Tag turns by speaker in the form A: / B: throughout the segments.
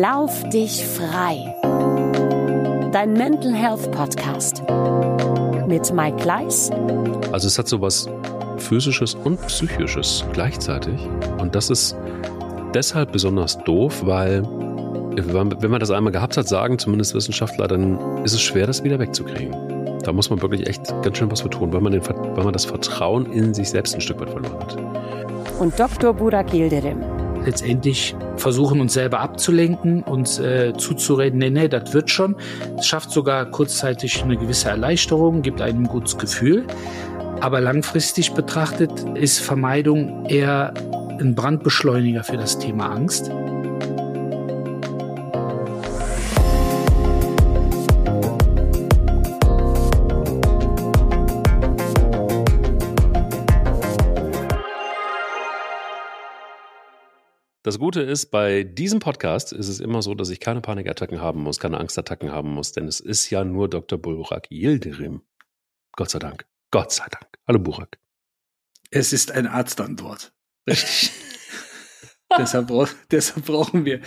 A: Lauf dich frei. Dein Mental Health Podcast mit Mike Gleis.
B: Also es hat so was physisches und psychisches gleichzeitig und das ist deshalb besonders doof, weil wenn man das einmal gehabt hat, sagen zumindest Wissenschaftler, dann ist es schwer, das wieder wegzukriegen. Da muss man wirklich echt ganz schön was für tun, weil man, den, weil man das Vertrauen in sich selbst ein Stück weit verloren hat.
A: Und Dr. Burak Yildirim.
C: Letztendlich versuchen uns selber abzulenken, uns äh, zuzureden, nee, nee, das wird schon. Es schafft sogar kurzzeitig eine gewisse Erleichterung, gibt einem ein gutes Gefühl. Aber langfristig betrachtet ist Vermeidung eher ein Brandbeschleuniger für das Thema Angst.
B: Das Gute ist, bei diesem Podcast ist es immer so, dass ich keine Panikattacken haben muss, keine Angstattacken haben muss, denn es ist ja nur Dr. Burak Yildirim. Gott sei Dank. Gott sei Dank. Hallo Burak.
C: Es ist ein Arzt an Bord. Richtig. deshalb, deshalb, brauchen wir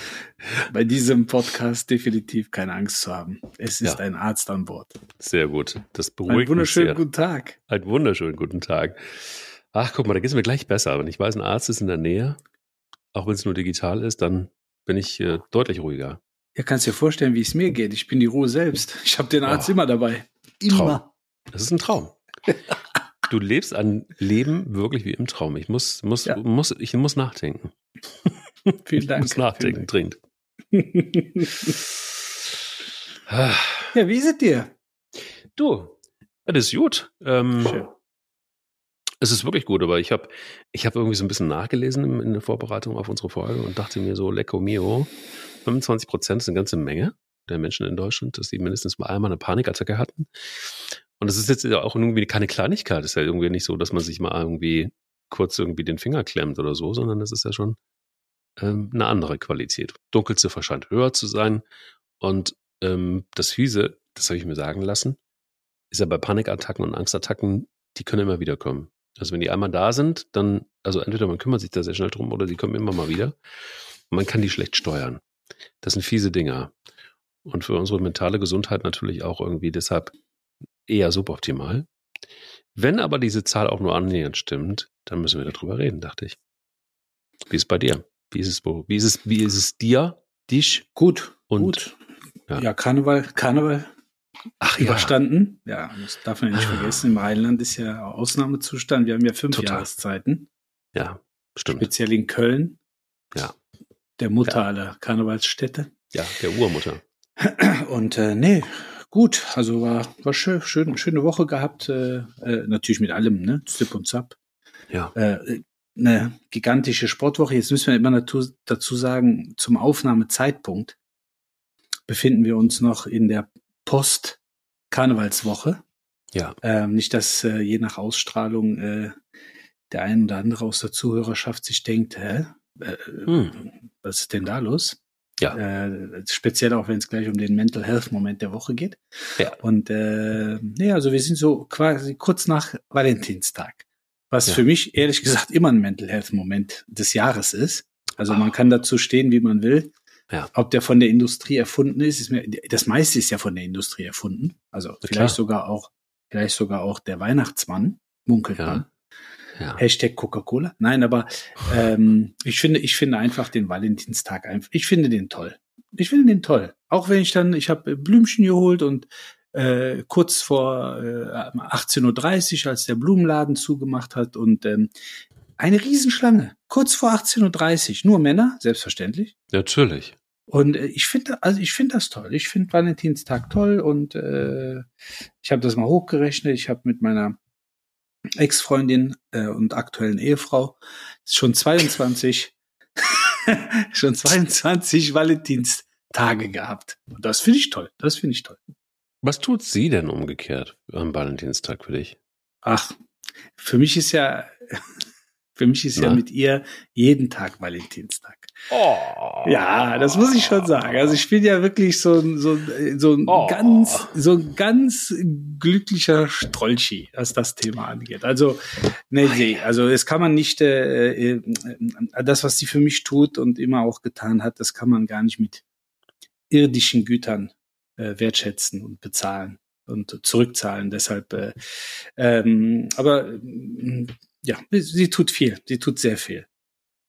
C: bei diesem Podcast definitiv keine Angst zu haben. Es ist ja. ein Arzt an Bord.
B: Sehr gut. Das beruhigt
C: Einen wunderschönen guten Tag.
B: Einen wunderschönen guten Tag. Ach, guck mal, da geht es mir gleich besser. Wenn ich weiß, ein Arzt ist in der Nähe, auch wenn es nur digital ist, dann bin ich äh, deutlich ruhiger.
C: Ja, kannst dir vorstellen, wie es mir geht. Ich bin die Ruhe selbst. Ich habe den Arzt oh. immer dabei.
B: Immer. Traum. Das ist ein Traum. du lebst ein Leben wirklich wie im Traum. Ich muss, muss, ja. muss, ich muss nachdenken.
C: Vielen Dank.
B: Ich muss nachdenken, dringend.
C: ja, wie ist es dir?
B: Du, das ist gut. Ähm, Schön. Es ist wirklich gut, aber ich habe ich hab irgendwie so ein bisschen nachgelesen in, der Vorbereitung auf unsere Folge und dachte mir so, lecco mio, 25 Prozent ist eine ganze Menge der Menschen in Deutschland, dass sie mindestens mal einmal eine Panikattacke hatten. Und das ist jetzt auch irgendwie keine Kleinigkeit. Es ist ja irgendwie nicht so, dass man sich mal irgendwie kurz irgendwie den Finger klemmt oder so, sondern das ist ja schon ähm, eine andere Qualität. Dunkelziffer scheint höher zu sein. Und ähm, das Fiese, das habe ich mir sagen lassen, ist ja bei Panikattacken und Angstattacken, die können immer wieder kommen. Also wenn die einmal da sind, dann, also entweder man kümmert sich da sehr schnell drum oder die kommen immer mal wieder. Und man kann die schlecht steuern. Das sind fiese Dinger. Und für unsere mentale Gesundheit natürlich auch irgendwie deshalb eher suboptimal. Wenn aber diese Zahl auch nur annähernd stimmt, dann müssen wir darüber reden, dachte ich. Wie ist es bei dir? Wie ist es, wie ist es, wie ist es dir, dich?
C: Gut. Und, gut. Ja. ja, Karneval, Karneval
B: Ach,
C: überstanden. Ja. ja, das darf man nicht ah. vergessen. Im Rheinland ist ja Ausnahmezustand. Wir haben ja fünf Total. Jahreszeiten.
B: Ja, stimmt.
C: Speziell in Köln.
B: Ja.
C: Der Mutter ja. aller Karnevalsstädte.
B: Ja, der Urmutter.
C: Und äh, nee, gut. Also war, war schön, schön, schöne Woche gehabt. Äh, äh, natürlich mit allem, ne? Zip und Zap.
B: Ja.
C: Äh, eine gigantische Sportwoche. Jetzt müssen wir immer dazu sagen, zum Aufnahmezeitpunkt befinden wir uns noch in der Post-Karnevalswoche.
B: Ja.
C: Ähm, nicht, dass äh, je nach Ausstrahlung äh, der ein oder andere aus der Zuhörerschaft sich denkt, hä? Äh, hm. Was ist denn da los?
B: Ja.
C: Äh, speziell auch, wenn es gleich um den Mental Health Moment der Woche geht.
B: Ja.
C: Und äh, nee, also wir sind so quasi kurz nach Valentinstag. Was ja. für mich ehrlich gesagt immer ein Mental Health Moment des Jahres ist. Also man kann dazu stehen, wie man will.
B: Ja.
C: Ob der von der Industrie erfunden ist, ist mir, das meiste ist ja von der Industrie erfunden. Also ja, vielleicht klar. sogar auch, vielleicht sogar auch der Weihnachtsmann, munkelt man. Ja. Hashtag Coca-Cola. Nein, aber ähm, ich finde, ich finde einfach den Valentinstag einfach, ich finde den toll. Ich finde den toll. Auch wenn ich dann, ich habe Blümchen geholt und äh, kurz vor äh, 18.30 Uhr, als der Blumenladen zugemacht hat und ähm, eine Riesenschlange. Kurz vor 18.30 Uhr. Nur Männer, selbstverständlich.
B: Natürlich.
C: Und äh, ich finde, also ich finde das toll. Ich finde Valentinstag toll und äh, ich habe das mal hochgerechnet. Ich habe mit meiner Ex-Freundin äh, und aktuellen Ehefrau schon 22, schon 22 Valentinstage gehabt. Und das finde ich toll. Das finde ich toll.
B: Was tut sie denn umgekehrt am Valentinstag für dich?
C: Ach, für mich ist ja für mich ist Na? ja mit ihr jeden Tag Valentinstag.
B: Oh.
C: Ja, das muss ich schon sagen. Also ich bin ja wirklich so, so, so ein oh. ganz, so ein ganz glücklicher Strolchi, was das Thema angeht. Also, nee, nee, also das kann man nicht, äh, äh, das, was sie für mich tut und immer auch getan hat, das kann man gar nicht mit irdischen Gütern äh, wertschätzen und bezahlen und zurückzahlen. Deshalb, äh, ähm, aber äh, ja, sie tut viel. Sie tut sehr viel.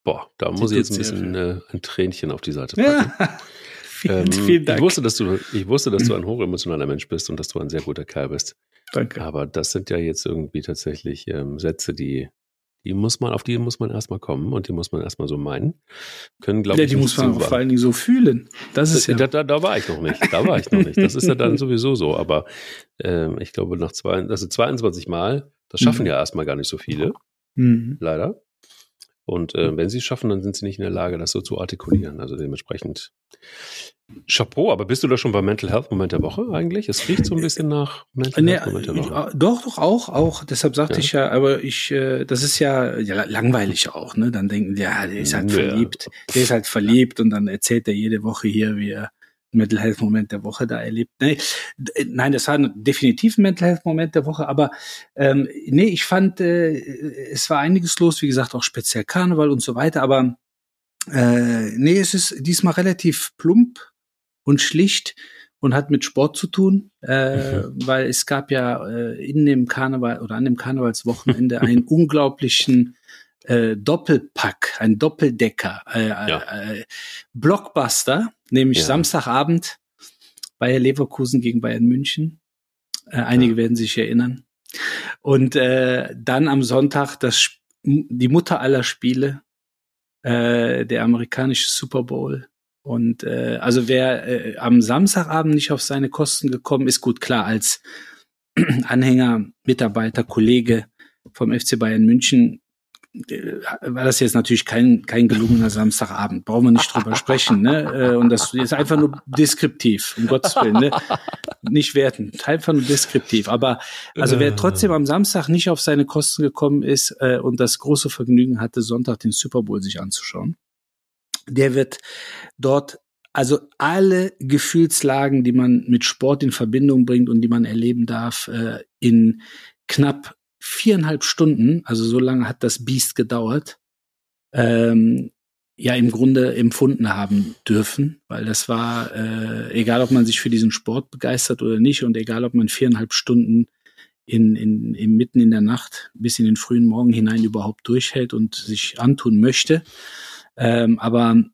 B: Boah, da muss ich jetzt ein bisschen äh, ein Tränchen auf die Seite packen. Ja.
C: vielen, ähm, vielen Dank.
B: Ich wusste, dass du, ich wusste, dass du ein hochemotionaler Mensch bist und dass du ein sehr guter Kerl bist.
C: Danke.
B: Aber das sind ja jetzt irgendwie tatsächlich ähm, Sätze, die die muss man, auf die muss man erstmal kommen und die muss man erstmal so meinen. Können, glaube
C: ja,
B: ich.
C: Die muss man vor allen Dingen so fühlen. Das ist ja.
B: Da, da, da, war ich noch nicht. Da war ich noch nicht. Das ist ja dann sowieso so. Aber ähm, ich glaube, nach zwei, also 22 Mal, das schaffen mhm. ja erstmal gar nicht so viele. Mhm. Leider. Und äh, wenn sie es schaffen, dann sind sie nicht in der Lage, das so zu artikulieren. Also dementsprechend Chapeau, aber bist du da schon beim Mental Health Moment der Woche eigentlich? Es riecht so ein bisschen nach
C: Mental nee, Health Moment der Woche. Doch, doch, auch, auch. Deshalb sagte ja. ich ja, aber ich, äh, das ist ja, ja langweilig auch, ne? Dann denken die, ja, der ist halt ja. verliebt. Der ist halt verliebt und dann erzählt er jede Woche hier, wie er Mental Health Moment der Woche da erlebt. Nee, nein, das war definitiv ein Mental Health Moment der Woche, aber ähm, nee, ich fand, äh, es war einiges los, wie gesagt, auch speziell Karneval und so weiter, aber äh, nee, es ist diesmal relativ plump und schlicht und hat mit Sport zu tun, äh, mhm. weil es gab ja äh, in dem Karneval oder an dem Karnevalswochenende einen unglaublichen äh, Doppelpack, ein Doppeldecker, äh, ja. äh, Blockbuster, nämlich ja. Samstagabend Bayer Leverkusen gegen Bayern München. Äh, einige ja. werden sich erinnern. Und äh, dann am Sonntag das die Mutter aller Spiele, äh, der amerikanische Super Bowl. Und äh, also wer äh, am Samstagabend nicht auf seine Kosten gekommen ist, gut klar, als Anhänger, Mitarbeiter, Kollege vom FC Bayern München war das jetzt natürlich kein, kein gelungener Samstagabend. Brauchen wir nicht drüber sprechen. Ne? Äh, und das ist einfach nur deskriptiv, um Gottes Willen. Ne? Nicht werten, einfach nur deskriptiv. Aber also wer trotzdem am Samstag nicht auf seine Kosten gekommen ist äh, und das große Vergnügen hatte, Sonntag den Super Bowl sich anzuschauen, der wird dort also alle Gefühlslagen, die man mit Sport in Verbindung bringt und die man erleben darf, äh, in knapp viereinhalb Stunden, also so lange hat das Biest gedauert, ähm, ja im Grunde empfunden haben dürfen, weil das war, äh, egal ob man sich für diesen Sport begeistert oder nicht und egal ob man viereinhalb Stunden in, in, in mitten in der Nacht bis in den frühen Morgen hinein überhaupt durchhält und sich antun möchte. Ähm, aber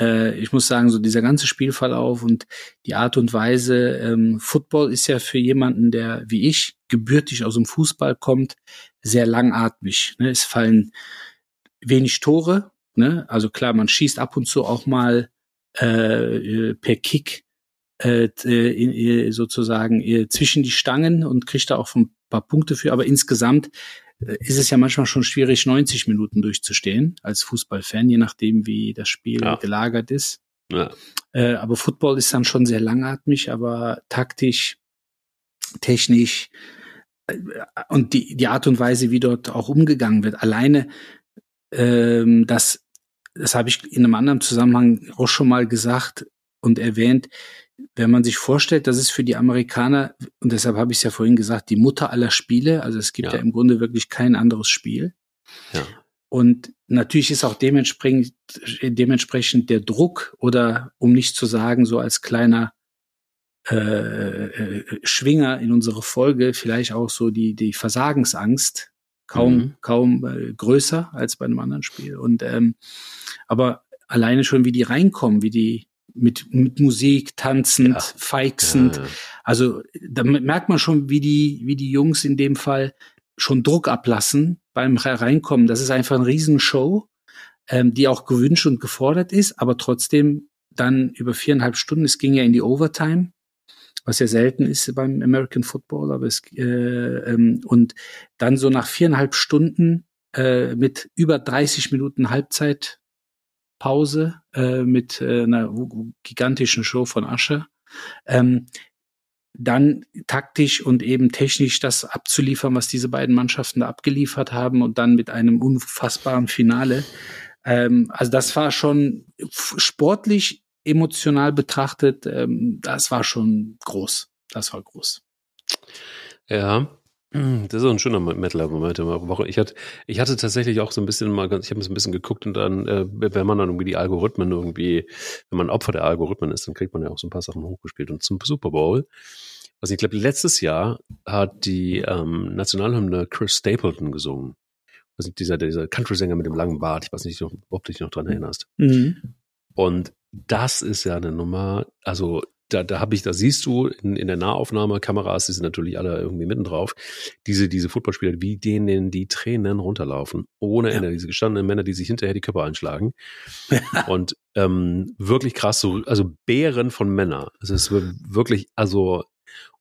C: äh, ich muss sagen, so dieser ganze Spielverlauf und die Art und Weise, ähm, Football ist ja für jemanden, der wie ich gebürtig aus dem Fußball kommt, sehr langatmig. Ne? Es fallen wenig Tore. Ne? Also klar, man schießt ab und zu auch mal äh, per Kick äh, äh sozusagen äh, zwischen die Stangen und kriegt da auch ein paar Punkte für. Aber insgesamt äh, ist es ja manchmal schon schwierig, 90 Minuten durchzustehen als Fußballfan, je nachdem, wie das Spiel ja. gelagert ist. Ja. Äh, aber Football ist dann schon sehr langatmig, aber taktisch, technisch äh, und die, die Art und Weise, wie dort auch umgegangen wird. Alleine ähm, das, das habe ich in einem anderen Zusammenhang auch schon mal gesagt und erwähnt, wenn man sich vorstellt, dass es für die Amerikaner, und deshalb habe ich es ja vorhin gesagt, die Mutter aller Spiele, also es gibt ja, ja im Grunde wirklich kein anderes Spiel. Ja. Und natürlich ist auch dementsprechend, dementsprechend der Druck oder um nicht zu sagen, so als kleiner äh, äh, Schwinger in unsere Folge vielleicht auch so die, die Versagensangst kaum, mhm. kaum äh, größer als bei einem anderen Spiel. Und ähm, aber alleine schon, wie die reinkommen, wie die mit, mit Musik, tanzend, ja. feixend. Ja. Also da merkt man schon, wie die, wie die Jungs in dem Fall schon Druck ablassen beim Hereinkommen. Das ist einfach eine Riesenshow, ähm, die auch gewünscht und gefordert ist, aber trotzdem dann über viereinhalb Stunden, es ging ja in die Overtime, was ja selten ist beim American Football, aber es äh, ähm, und dann so nach viereinhalb Stunden äh, mit über 30 Minuten Halbzeit Pause äh, mit äh, einer gigantischen Show von Asche. Ähm, dann taktisch und eben technisch das abzuliefern, was diese beiden Mannschaften da abgeliefert haben und dann mit einem unfassbaren Finale. Ähm, also das war schon sportlich, emotional betrachtet, ähm, das war schon groß. Das war groß.
B: Ja, Das ist so ein schöner Metal-Moment der Woche. Ich hatte, ich hatte tatsächlich auch so ein bisschen mal, ich habe ein bisschen geguckt und dann, äh, wenn man dann irgendwie die Algorithmen irgendwie, wenn man Opfer der Algorithmen ist, dann kriegt man ja auch so ein paar Sachen hochgespielt. Und zum Super Bowl, also ich glaube, letztes Jahr hat die ähm, Nationalhymne Chris Stapleton gesungen. Also dieser, dieser Country-Sänger mit dem langen Bart, ich weiß nicht, ob du dich noch dran erinnerst. Mhm. Und das ist ja eine Nummer, also da, da habe ich, da siehst du in, in der Nahaufnahme, Kameras, die sind natürlich alle irgendwie mitten drauf, diese, diese Footballspieler, wie denen die Tränen runterlaufen, ohne ja. Ende, diese gestandenen Männer, die sich hinterher die Köpfe einschlagen. Und ähm, wirklich krass, so, also Bären von Männern. Es ist wirklich, also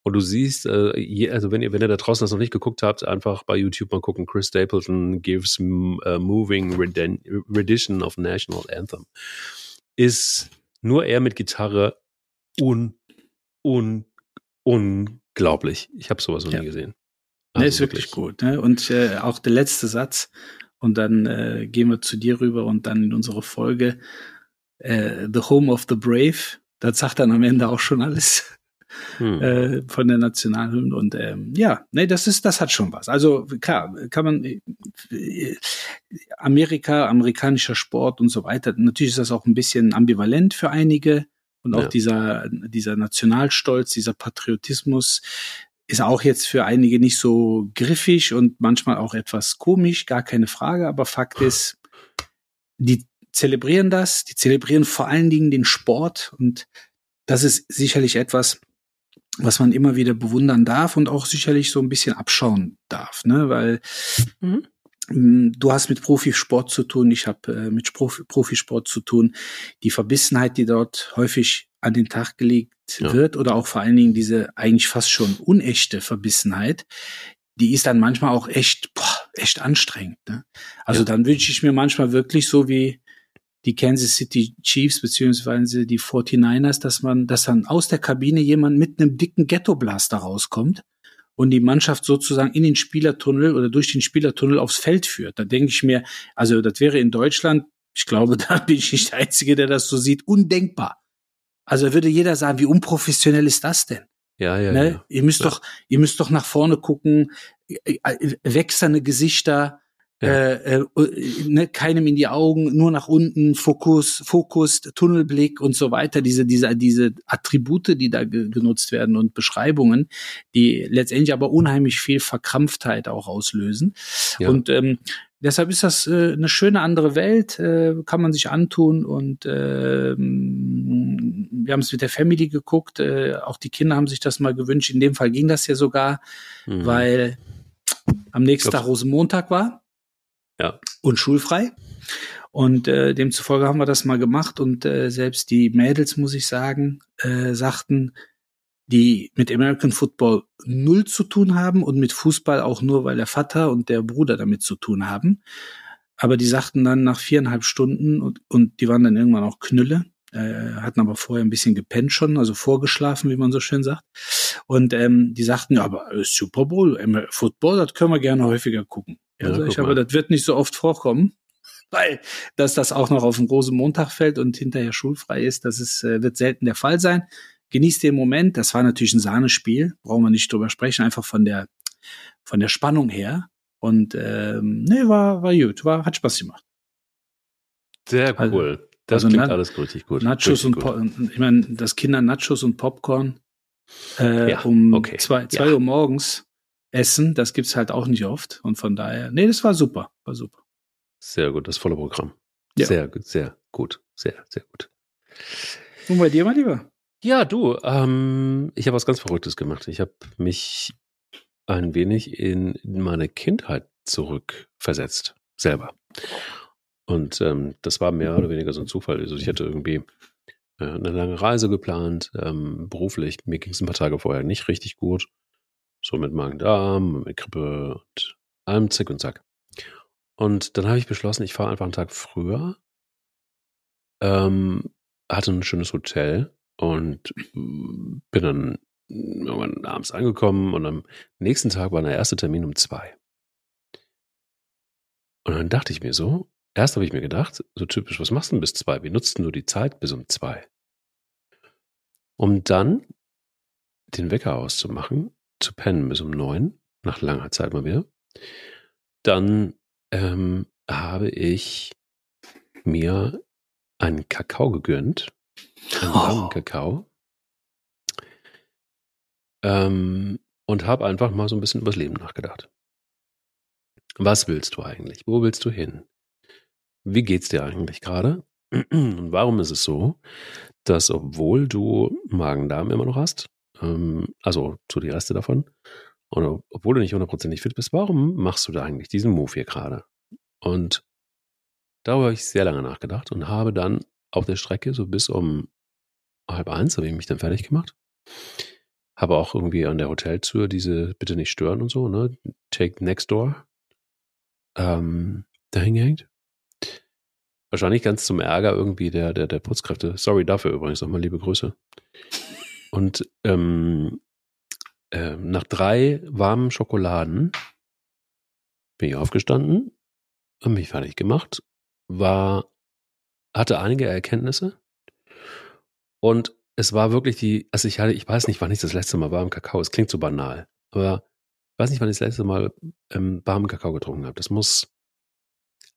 B: und du siehst, äh, je, also wenn ihr, wenn ihr da draußen das noch nicht geguckt habt, einfach bei YouTube mal gucken, Chris Stapleton gives uh, Moving Rendition of National Anthem. Ist nur er mit Gitarre un, un, unglaublich. Ich habe sowas noch ja. nie gesehen.
C: Also ne, ist wirklich, wirklich gut. Ne? Und äh, auch der letzte Satz, und dann äh, gehen wir zu dir rüber und dann in unsere Folge äh, The Home of the Brave. Das sagt dann am Ende auch schon alles hm. äh, von der Nationalhymne. Und ähm, ja, nee, das ist, das hat schon was. Also klar, kann man äh, Amerika, amerikanischer Sport und so weiter. Natürlich ist das auch ein bisschen ambivalent für einige. Und auch ja. dieser, dieser Nationalstolz, dieser Patriotismus ist auch jetzt für einige nicht so griffig und manchmal auch etwas komisch, gar keine Frage. Aber Fakt ist, die zelebrieren das, die zelebrieren vor allen Dingen den Sport und das ist sicherlich etwas, was man immer wieder bewundern darf und auch sicherlich so ein bisschen abschauen darf, ne? Weil mhm. Mm, du hast mit Profisport zu tun, ich habe äh, mit Profi Profisport zu tun. Die Verbissenheit, die dort häufig an den Tag gelegt ja. wird oder auch vor allen Dingen diese eigentlich fast schon unechte Verbissenheit, die ist dann manchmal auch echt, boah, echt anstrengend. Ne? Also ja. dann wünsche ich mir manchmal wirklich so wie die Kansas City Chiefs beziehungsweise die 49ers, dass man, dass dann aus der Kabine jemand mit einem dicken Ghetto-Blaster rauskommt und die Mannschaft sozusagen in den Spielertunnel oder durch den Spielertunnel aufs Feld führt. Da denke ich mir, also das wäre in Deutschland, ich glaube, da bin ich nicht der Einzige, der das so sieht, undenkbar. Also würde jeder sagen, wie unprofessionell ist das denn?
B: Ja, ja, ne? ja.
C: Ihr müsst ja. doch, ihr müsst doch nach vorne gucken, äh, äh, wechselnde Gesichter, ja. Äh, äh, ne, keinem in die Augen, nur nach unten, Fokus, Fokus, Tunnelblick und so weiter. Diese, diese, diese Attribute, die da ge genutzt werden und Beschreibungen, die letztendlich aber unheimlich viel Verkrampftheit auch auslösen. Ja. Und ähm, deshalb ist das äh, eine schöne andere Welt, äh, kann man sich antun und äh, wir haben es mit der Family geguckt, äh, auch die Kinder haben sich das mal gewünscht. In dem Fall ging das ja sogar, mhm. weil am nächsten Tag Rosenmontag war
B: ja.
C: und schulfrei. Und äh, demzufolge haben wir das mal gemacht und äh, selbst die Mädels, muss ich sagen, äh, sagten, die mit American Football null zu tun haben und mit Fußball auch nur, weil der Vater und der Bruder damit zu tun haben. Aber die sagten dann nach viereinhalb Stunden und, und die waren dann irgendwann auch Knülle, äh, hatten aber vorher ein bisschen gepennt schon, also vorgeschlafen, wie man so schön sagt. Und ähm, die sagten, ja, aber Super Bowl, Football, das können wir gerne häufiger gucken. Ja, also ich aber das wird nicht so oft vorkommen, weil dass das auch noch auf den großen Montag fällt und hinterher schulfrei ist, das ist, äh, wird selten der Fall sein. Genießt den Moment. Das war natürlich ein Sahnespiel, brauchen wir nicht drüber sprechen, einfach von der von der Spannung her. Und ähm, nee, war war gut, war hat Spaß gemacht.
B: Sehr also, cool. Also, das also klingt alles richtig gut.
C: Nachos
B: richtig
C: und gut. ich meine, das Kinder Nachos und Popcorn äh, ja, um okay. zwei, zwei ja. Uhr morgens essen. Das gibt's halt auch nicht oft. Und von daher, nee, das war super. War super.
B: Sehr gut, das volle Programm. Ja. Sehr, sehr gut. Sehr, sehr gut.
C: Und bei dir, mein Lieber?
B: Ja, du, ähm, ich habe was ganz Verrücktes gemacht. Ich habe mich ein wenig in meine Kindheit zurückversetzt. Selber. Und ähm, das war mehr oder weniger so ein Zufall. Also ich hatte irgendwie äh, eine lange Reise geplant, ähm, beruflich. Mir ging es ein paar Tage vorher nicht richtig gut. So mit Magen-Darm, mit Grippe und allem Zick und Zack. Und dann habe ich beschlossen, ich fahre einfach einen Tag früher. Ähm, hatte ein schönes Hotel und bin dann irgendwann abends angekommen und am nächsten Tag war der erste Termin um zwei. Und dann dachte ich mir so, erst habe ich mir gedacht, so typisch, was machst du denn bis zwei? Wie nutzt du die Zeit bis um zwei? Um dann den Wecker auszumachen zu pennen bis um neun nach langer Zeit mal wieder. Dann ähm, habe ich mir einen Kakao gegönnt. Einen oh. Kakao. Ähm, und habe einfach mal so ein bisschen übers Leben nachgedacht. Was willst du eigentlich? Wo willst du hin? Wie geht's dir eigentlich gerade? Und warum ist es so, dass obwohl du Magen-Darm immer noch hast, ähm, also zu die Reste davon, und obwohl du nicht hundertprozentig fit bist, warum machst du da eigentlich diesen Move hier gerade? Und darüber habe ich sehr lange nachgedacht und habe dann auf der Strecke so bis um halb eins habe ich mich dann fertig gemacht. Habe auch irgendwie an der Hoteltür diese Bitte nicht stören und so, ne? Take next door. Ähm, dahin gehängt. Wahrscheinlich ganz zum Ärger irgendwie der, der, der Putzkräfte. Sorry dafür übrigens nochmal liebe Grüße. Und ähm, äh, nach drei warmen Schokoladen bin ich aufgestanden, habe mich fertig gemacht, war, hatte einige Erkenntnisse und es war wirklich die, also ich hatte, ich weiß nicht, wann ich das letzte Mal warmen Kakao, es klingt so banal, aber ich weiß nicht, wann ich das letzte Mal ähm, warmen Kakao getrunken habe. Das muss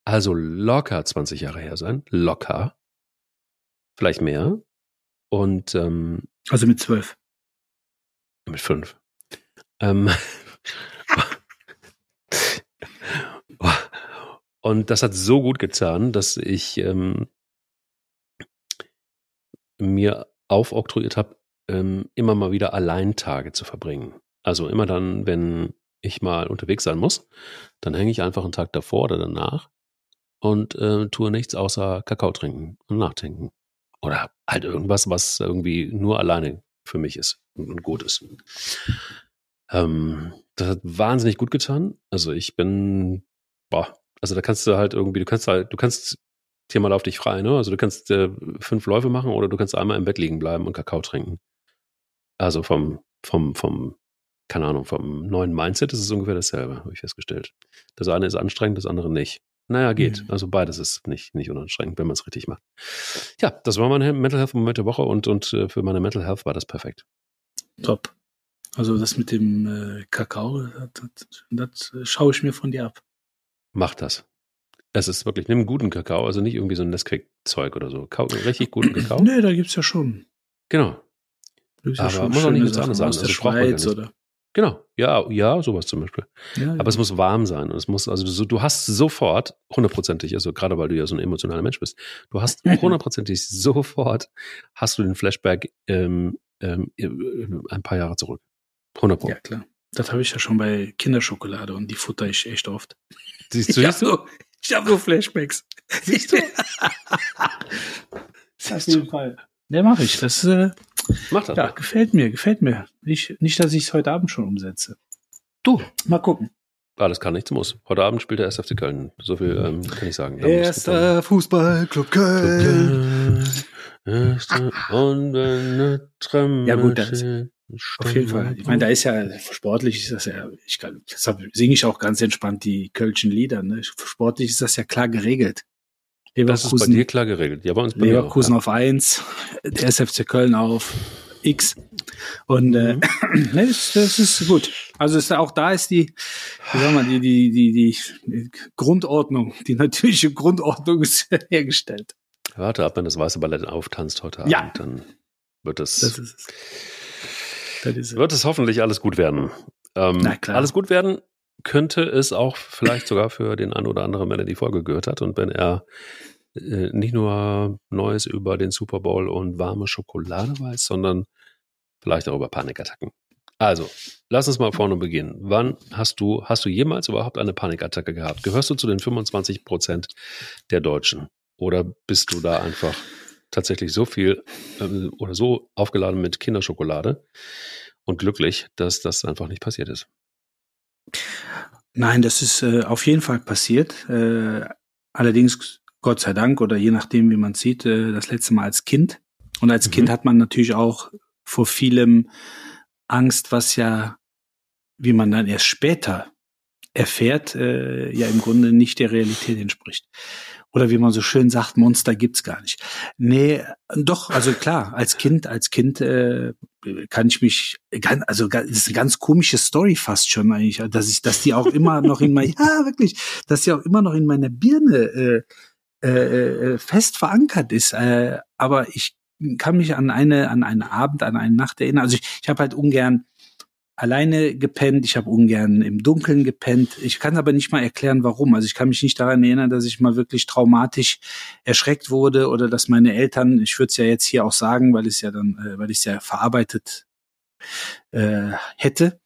B: also locker 20 Jahre her sein, locker, vielleicht mehr. Und ähm,
C: also mit zwölf.
B: Mit fünf. Ähm, und das hat so gut getan, dass ich ähm, mir aufoktroyiert habe, ähm, immer mal wieder Alleintage zu verbringen. Also immer dann, wenn ich mal unterwegs sein muss, dann hänge ich einfach einen Tag davor oder danach und äh, tue nichts außer Kakao trinken und nachdenken. Oder halt irgendwas, was irgendwie nur alleine für mich ist und gut ist. Ähm, das hat wahnsinnig gut getan. Also ich bin, boah, also da kannst du halt irgendwie, du kannst halt, du kannst hier mal auf dich frei, ne? Also du kannst äh, fünf Läufe machen oder du kannst einmal im Bett liegen bleiben und Kakao trinken. Also vom, vom, vom, keine Ahnung, vom neuen Mindset ist es ungefähr dasselbe, habe ich festgestellt. Das eine ist anstrengend, das andere nicht. Naja, geht. Mhm. Also beides ist nicht, nicht unanstrengend, wenn man es richtig macht. Ja, das war meine Mental Health Moment der Woche und, und äh, für meine Mental Health war das perfekt.
C: Top. Also das mit dem äh, Kakao, das, das, das schaue ich mir von dir ab.
B: Mach das. Es ist wirklich, nimm guten Kakao, also nicht irgendwie so ein Nesquik-Zeug oder so. Kau richtig guten Kakao.
C: nee, da gibt's ja schon.
B: Genau.
C: Ja Aber muss auch nicht mit Sahne sein. Aus der also Schweiz oder?
B: Genau, ja, ja, sowas zum Beispiel. Ja, Aber ja. es muss warm sein und es muss, also du, du hast sofort, hundertprozentig, also gerade weil du ja so ein emotionaler Mensch bist, du hast hundertprozentig sofort, hast du den Flashback ähm, ähm, ein paar Jahre zurück. 100 Pro.
C: Ja, klar. Das habe ich ja schon bei Kinderschokolade und die futter ich echt oft.
B: Siehst du, ich habe
C: so, hab so Flashbacks.
B: Siehst du?
C: Auf jeden Fall. Ne, mache ich. Das, äh,
B: Mach das.
C: Ja, mal. gefällt mir, gefällt mir. Ich, nicht, dass ich es heute Abend schon umsetze.
B: Du.
C: Mal gucken.
B: Alles kann, nichts muss. Heute Abend spielt der SFC Köln. So viel ähm, kann ich sagen.
C: Erster Fußballclub Köln.
B: Erster und eine
C: Ja gut, das, auf jeden Fall. Ich meine, da ist ja sportlich ist das ja, ich kann, deshalb singe ich auch ganz entspannt die Kölschen Lieder. Ne? Sportlich ist das ja klar geregelt.
B: Leverkusen, das ist bei dir klar geregelt. Ja, bei uns bei
C: Leverkusen auch, ja. auf eins, der SFC Köln auf X. Und äh, mhm. das, das, ist gut. Also ist, auch da ist die, wie sagen wir, die, die, die, die Grundordnung, die natürliche Grundordnung ist hergestellt.
B: Warte ab, wenn das weiße Ballett auftanzt heute
C: ja.
B: Abend, dann wird es.
C: Das ist es.
B: Wird es hoffentlich alles gut werden. Ähm, Na klar. Alles gut werden könnte es auch vielleicht sogar für den einen oder anderen, wenn er die Folge gehört hat und wenn er äh, nicht nur Neues über den Super Bowl und warme Schokolade weiß, sondern vielleicht auch über Panikattacken. Also, lass uns mal vorne beginnen. Wann hast du, hast du jemals überhaupt eine Panikattacke gehabt? Gehörst du zu den 25 Prozent der Deutschen? Oder bist du da einfach tatsächlich so viel äh, oder so aufgeladen mit Kinderschokolade und glücklich, dass das einfach nicht passiert ist.
C: Nein, das ist äh, auf jeden Fall passiert. Äh, allerdings, Gott sei Dank, oder je nachdem, wie man sieht, äh, das letzte Mal als Kind. Und als mhm. Kind hat man natürlich auch vor vielem Angst, was ja, wie man dann erst später erfährt, äh, ja im Grunde nicht der Realität entspricht. Oder wie man so schön sagt, Monster gibt's gar nicht. Nee, doch, also klar, als Kind, als Kind äh, kann ich mich also das ist eine ganz komische Story fast schon eigentlich, dass ich, dass die auch immer noch in mein, ja wirklich, dass die auch immer noch in meiner Birne äh, äh, äh, fest verankert ist. Äh, aber ich kann mich an eine, an einen Abend, an eine Nacht erinnern. Also ich, ich habe halt ungern alleine gepennt, ich habe ungern im Dunkeln gepennt. Ich kann aber nicht mal erklären, warum. Also ich kann mich nicht daran erinnern, dass ich mal wirklich traumatisch erschreckt wurde oder dass meine Eltern, ich würde es ja jetzt hier auch sagen, weil es ja dann, äh, weil ich es ja verarbeitet äh, hätte,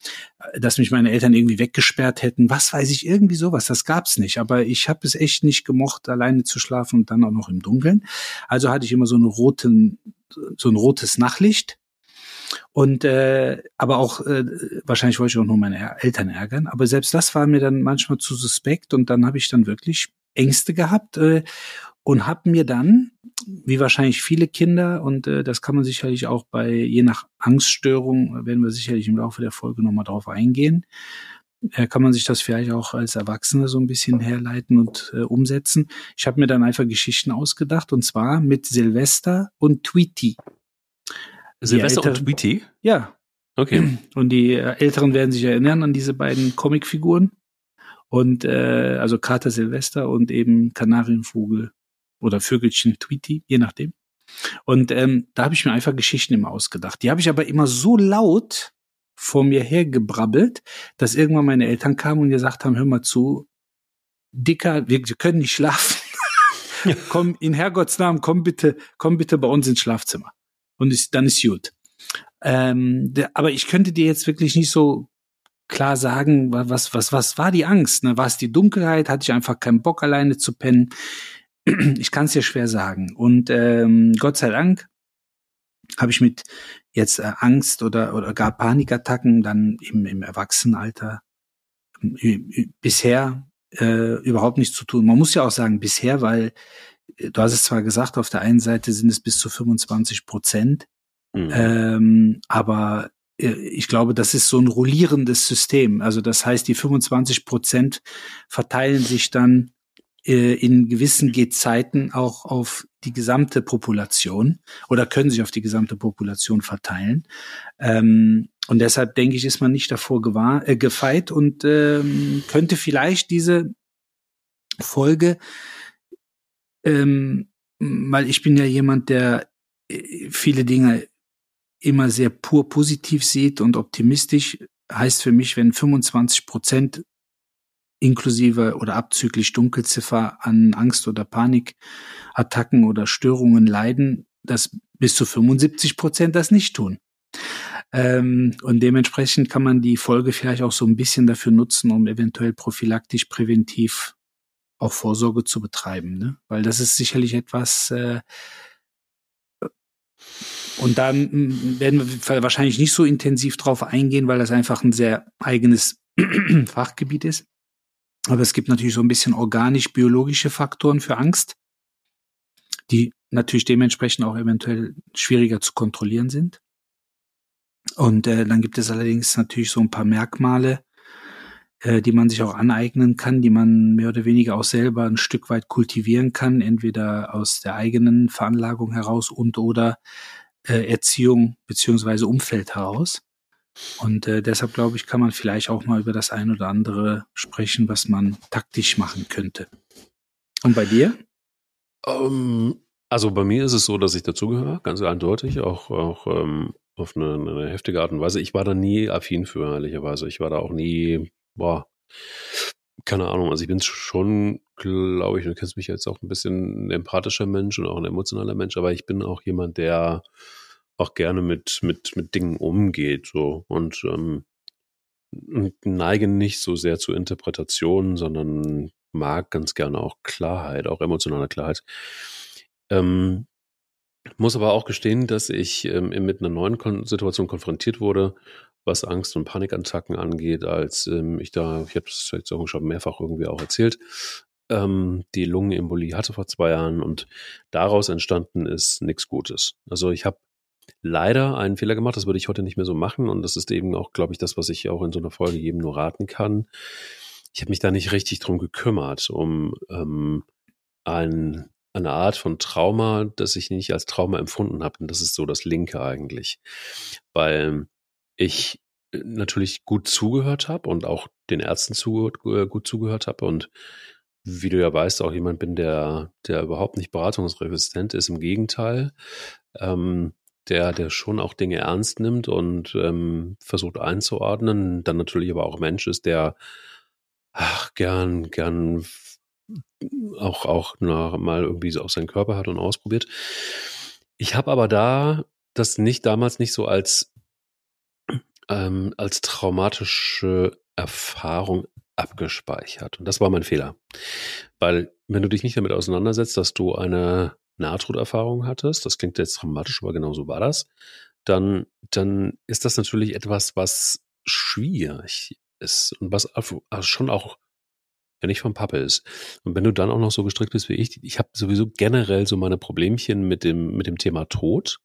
C: dass mich meine Eltern irgendwie weggesperrt hätten. Was weiß ich, irgendwie sowas. Das gab's nicht. Aber ich habe es echt nicht gemocht, alleine zu schlafen und dann auch noch im Dunkeln. Also hatte ich immer so, eine roten, so ein rotes Nachtlicht. Und äh, aber auch äh, wahrscheinlich wollte ich auch nur meine Eltern ärgern. Aber selbst das war mir dann manchmal zu suspekt und dann habe ich dann wirklich Ängste gehabt äh, und habe mir dann, wie wahrscheinlich viele Kinder, und äh, das kann man sicherlich auch bei, je nach Angststörung, werden wir sicherlich im Laufe der Folge nochmal drauf eingehen, äh, kann man sich das vielleicht auch als Erwachsene so ein bisschen herleiten und äh, umsetzen. Ich habe mir dann einfach Geschichten ausgedacht, und zwar mit Silvester und Tweety.
B: Silvester Älteren, und Tweety?
C: Ja.
B: Okay.
C: Und die Älteren werden sich erinnern an diese beiden Comicfiguren. Und äh, also Kater Silvester und eben Kanarienvogel oder Vögelchen Tweety, je nachdem. Und ähm, da habe ich mir einfach Geschichten immer ausgedacht. Die habe ich aber immer so laut vor mir hergebrabbelt, dass irgendwann meine Eltern kamen und gesagt haben, hör mal zu, Dicker, wir, wir können nicht schlafen. komm, in Herrgotts Namen, komm bitte, komm bitte bei uns ins Schlafzimmer. Und ist, dann ist gut. Ähm, der, aber ich könnte dir jetzt wirklich nicht so klar sagen, was, was, was war die Angst? Ne? War es die Dunkelheit? Hatte ich einfach keinen Bock, alleine zu pennen? ich kann es dir schwer sagen. Und ähm, Gott sei Dank habe ich mit jetzt äh, Angst oder, oder gar Panikattacken dann im, im Erwachsenenalter äh, bisher äh, überhaupt nichts zu tun. Man muss ja auch sagen, bisher, weil du hast es zwar gesagt, auf der einen Seite sind es bis zu 25 Prozent, mhm. ähm, aber äh, ich glaube, das ist so ein rollierendes System. Also das heißt, die 25 Prozent verteilen sich dann äh, in gewissen Gezeiten auch auf die gesamte Population oder können sich auf die gesamte Population verteilen. Ähm, und deshalb denke ich, ist man nicht davor gewahr, äh, gefeit und ähm, könnte vielleicht diese Folge, ähm, weil ich bin ja jemand, der äh, viele Dinge immer sehr pur positiv sieht und optimistisch, heißt für mich, wenn 25 Prozent inklusive oder abzüglich Dunkelziffer an Angst- oder Panikattacken oder Störungen leiden, dass bis zu 75 Prozent das nicht tun. Ähm, und dementsprechend kann man die Folge vielleicht auch so ein bisschen dafür nutzen, um eventuell prophylaktisch präventiv auch Vorsorge zu betreiben. Ne? Weil das ist sicherlich etwas, äh, und da werden wir wahrscheinlich nicht so intensiv drauf eingehen, weil das einfach ein sehr eigenes Fachgebiet ist. Aber es gibt natürlich so ein bisschen organisch-biologische Faktoren für Angst, die natürlich dementsprechend auch eventuell schwieriger zu kontrollieren sind. Und äh, dann gibt es allerdings natürlich so ein paar Merkmale, äh, die man sich auch aneignen kann, die man mehr oder weniger auch selber ein Stück weit kultivieren kann, entweder aus der eigenen Veranlagung heraus und oder äh, Erziehung beziehungsweise Umfeld heraus. Und äh, deshalb glaube ich, kann man vielleicht auch mal über das ein oder andere sprechen, was man taktisch machen könnte. Und bei dir?
B: Um, ähm, also bei mir ist es so, dass ich dazugehöre, ganz eindeutig, auch, auch ähm, auf eine, eine, heftige Art und Weise. Ich war da nie affin für, ehrlicherweise. Ich war da auch nie, boah, keine Ahnung. Also ich bin schon, glaube ich, du kennst mich jetzt auch ein bisschen ein empathischer Mensch und auch ein emotionaler Mensch, aber ich bin auch jemand, der auch gerne mit, mit, mit Dingen umgeht, so und, ähm, und neige nicht so sehr zu Interpretationen, sondern mag ganz gerne auch Klarheit, auch emotionale Klarheit. Ähm, muss aber auch gestehen, dass ich ähm, mit einer neuen Kon Situation konfrontiert wurde, was Angst- und Panikattacken angeht, als ähm, ich da, ich habe das jetzt auch schon mehrfach irgendwie auch erzählt, ähm, die Lungenembolie hatte vor zwei Jahren und daraus entstanden ist nichts Gutes. Also ich habe leider einen Fehler gemacht, das würde ich heute nicht mehr so machen und das ist eben auch, glaube ich, das, was ich auch in so einer Folge jedem nur raten kann. Ich habe mich da nicht richtig drum gekümmert, um ähm, ein, eine Art von Trauma, das ich nicht als Trauma empfunden habe. Und das ist so das Linke eigentlich. Weil ich natürlich gut zugehört habe und auch den Ärzten zu, äh, gut zugehört habe und wie du ja weißt, auch jemand bin, der, der überhaupt nicht beratungsresistent ist. Im Gegenteil, ähm, der, der schon auch Dinge ernst nimmt und ähm, versucht einzuordnen. Dann natürlich aber auch Mensch ist, der ach, gern, gern auch, auch na, mal irgendwie so auf seinen Körper hat und ausprobiert. Ich habe aber da das nicht damals nicht so als, ähm, als traumatische Erfahrung abgespeichert. Und das war mein Fehler. Weil, wenn du dich nicht damit auseinandersetzt, dass du eine Nahtoderfahrung hattest, das klingt jetzt dramatisch, aber genau so war das, dann, dann ist das natürlich etwas, was schwierig ist und was also schon auch ja nicht vom Pappe ist. Und wenn du dann auch noch so gestrickt bist wie ich, ich habe sowieso generell so meine Problemchen mit dem, mit dem Thema Tod.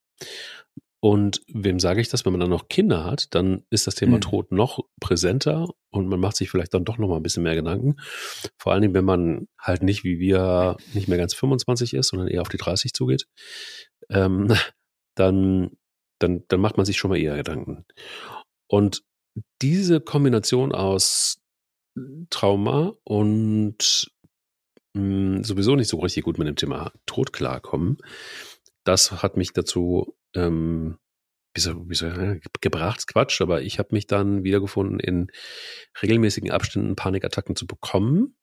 B: Und wem sage ich das, wenn man dann noch Kinder hat, dann ist das Thema mhm. Tod noch präsenter und man macht sich vielleicht dann doch noch mal ein bisschen mehr Gedanken. Vor allen Dingen, wenn man halt nicht wie wir nicht mehr ganz 25 ist, sondern eher auf die 30 zugeht, ähm, dann, dann, dann macht man sich schon mal eher Gedanken. Und diese Kombination aus Trauma und mh, hm, sowieso nicht so richtig gut mit dem Thema Tod klarkommen, das hat mich dazu ähm, wie so, wie so, gebracht, Quatsch, aber ich habe mich dann wiedergefunden, in regelmäßigen Abständen Panikattacken zu bekommen.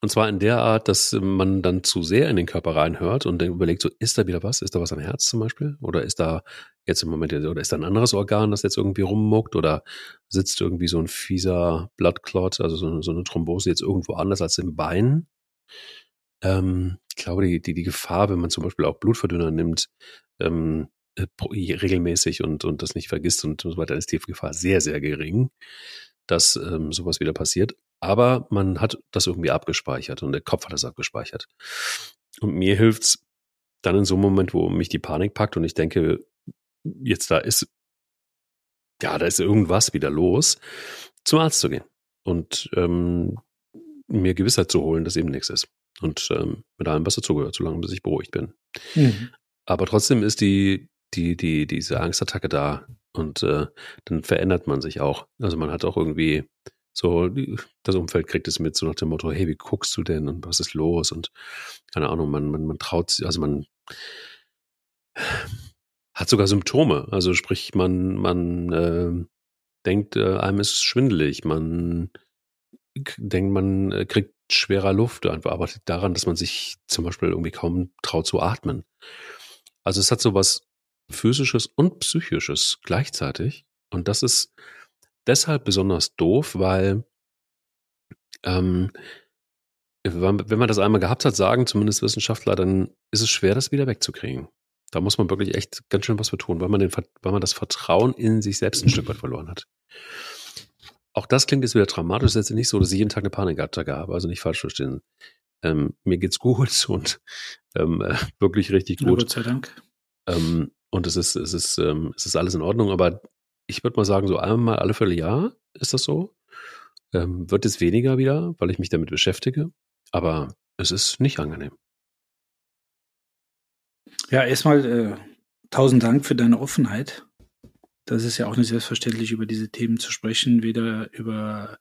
B: Und zwar in der Art, dass man dann zu sehr in den Körper reinhört und dann überlegt, so, ist da wieder was? Ist da was am Herz zum Beispiel? Oder ist da jetzt im Moment, oder ist da ein anderes Organ, das jetzt irgendwie rummuckt? Oder sitzt irgendwie so ein fieser Bloodclot, also so, so eine Thrombose jetzt irgendwo anders als im Bein? Ähm, ich glaube, die, die, die Gefahr, wenn man zum Beispiel auch Blutverdünner nimmt, ähm, äh, regelmäßig und, und das nicht vergisst und so weiter, ist die Gefahr sehr, sehr gering, dass ähm, sowas wieder passiert. Aber man hat das irgendwie abgespeichert und der Kopf hat das abgespeichert. Und mir hilft's dann in so einem Moment, wo mich die Panik packt und ich denke, jetzt da ist, ja, da ist irgendwas wieder los, zum Arzt zu gehen und ähm, mir Gewissheit zu holen, dass eben nichts ist und ähm, mit allem, was dazugehört, solange bis ich beruhigt bin. Mhm. Aber trotzdem ist die, die, die, diese Angstattacke da und äh, dann verändert man sich auch. Also man hat auch irgendwie so, das Umfeld kriegt es mit, so nach dem Motto, hey, wie guckst du denn und was ist los? Und keine Ahnung, man, man, man traut sich, also man hat sogar Symptome. Also sprich, man, man äh, denkt, äh, einem ist schwindelig, man denkt, man äh, kriegt schwerer Luft, einfach arbeitet daran, dass man sich zum Beispiel irgendwie kaum traut zu atmen. Also es hat so was physisches und psychisches gleichzeitig. Und das ist deshalb besonders doof, weil ähm, wenn man das einmal gehabt hat, sagen zumindest Wissenschaftler, dann ist es schwer, das wieder wegzukriegen. Da muss man wirklich echt ganz schön was tun, weil man, den, weil man das Vertrauen in sich selbst ein Stück weit verloren hat. Auch das klingt jetzt wieder dramatisch. Es ist jetzt nicht so, dass ich jeden Tag eine Panikattacke habe, also nicht falsch verstehen. Ähm, mir geht's gut und ähm, äh, wirklich richtig gut. Ja,
C: Gott sei Dank.
B: Ähm, und es ist, es ist, ähm, es ist alles in Ordnung, aber ich würde mal sagen, so einmal alle Vierteljahr ist das so. Ähm, wird es weniger wieder, weil ich mich damit beschäftige, aber es ist nicht angenehm.
C: Ja, erstmal äh, tausend Dank für deine Offenheit. Das ist ja auch nicht selbstverständlich, über diese Themen zu sprechen, weder über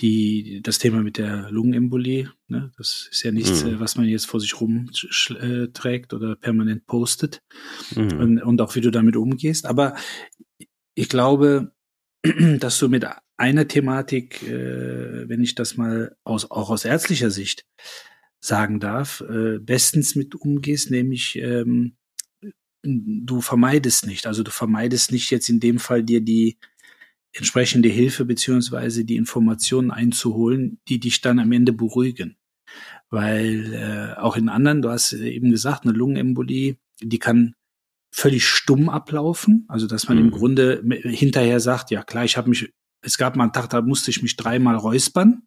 C: die, das Thema mit der Lungenembolie. Ne? Das ist ja nichts, mhm. was man jetzt vor sich rumträgt oder permanent postet. Mhm. Und, und auch wie du damit umgehst. Aber ich glaube, dass du mit einer Thematik, äh, wenn ich das mal aus, auch aus ärztlicher Sicht sagen darf, äh, bestens mit umgehst, nämlich ähm, du vermeidest nicht. Also du vermeidest nicht jetzt in dem Fall dir die entsprechende Hilfe beziehungsweise die Informationen einzuholen, die dich dann am Ende beruhigen. Weil äh, auch in anderen, du hast eben gesagt, eine Lungenembolie, die kann völlig stumm ablaufen. Also dass man mhm. im Grunde hinterher sagt, ja klar, ich habe mich, es gab mal einen Tag, da musste ich mich dreimal räuspern.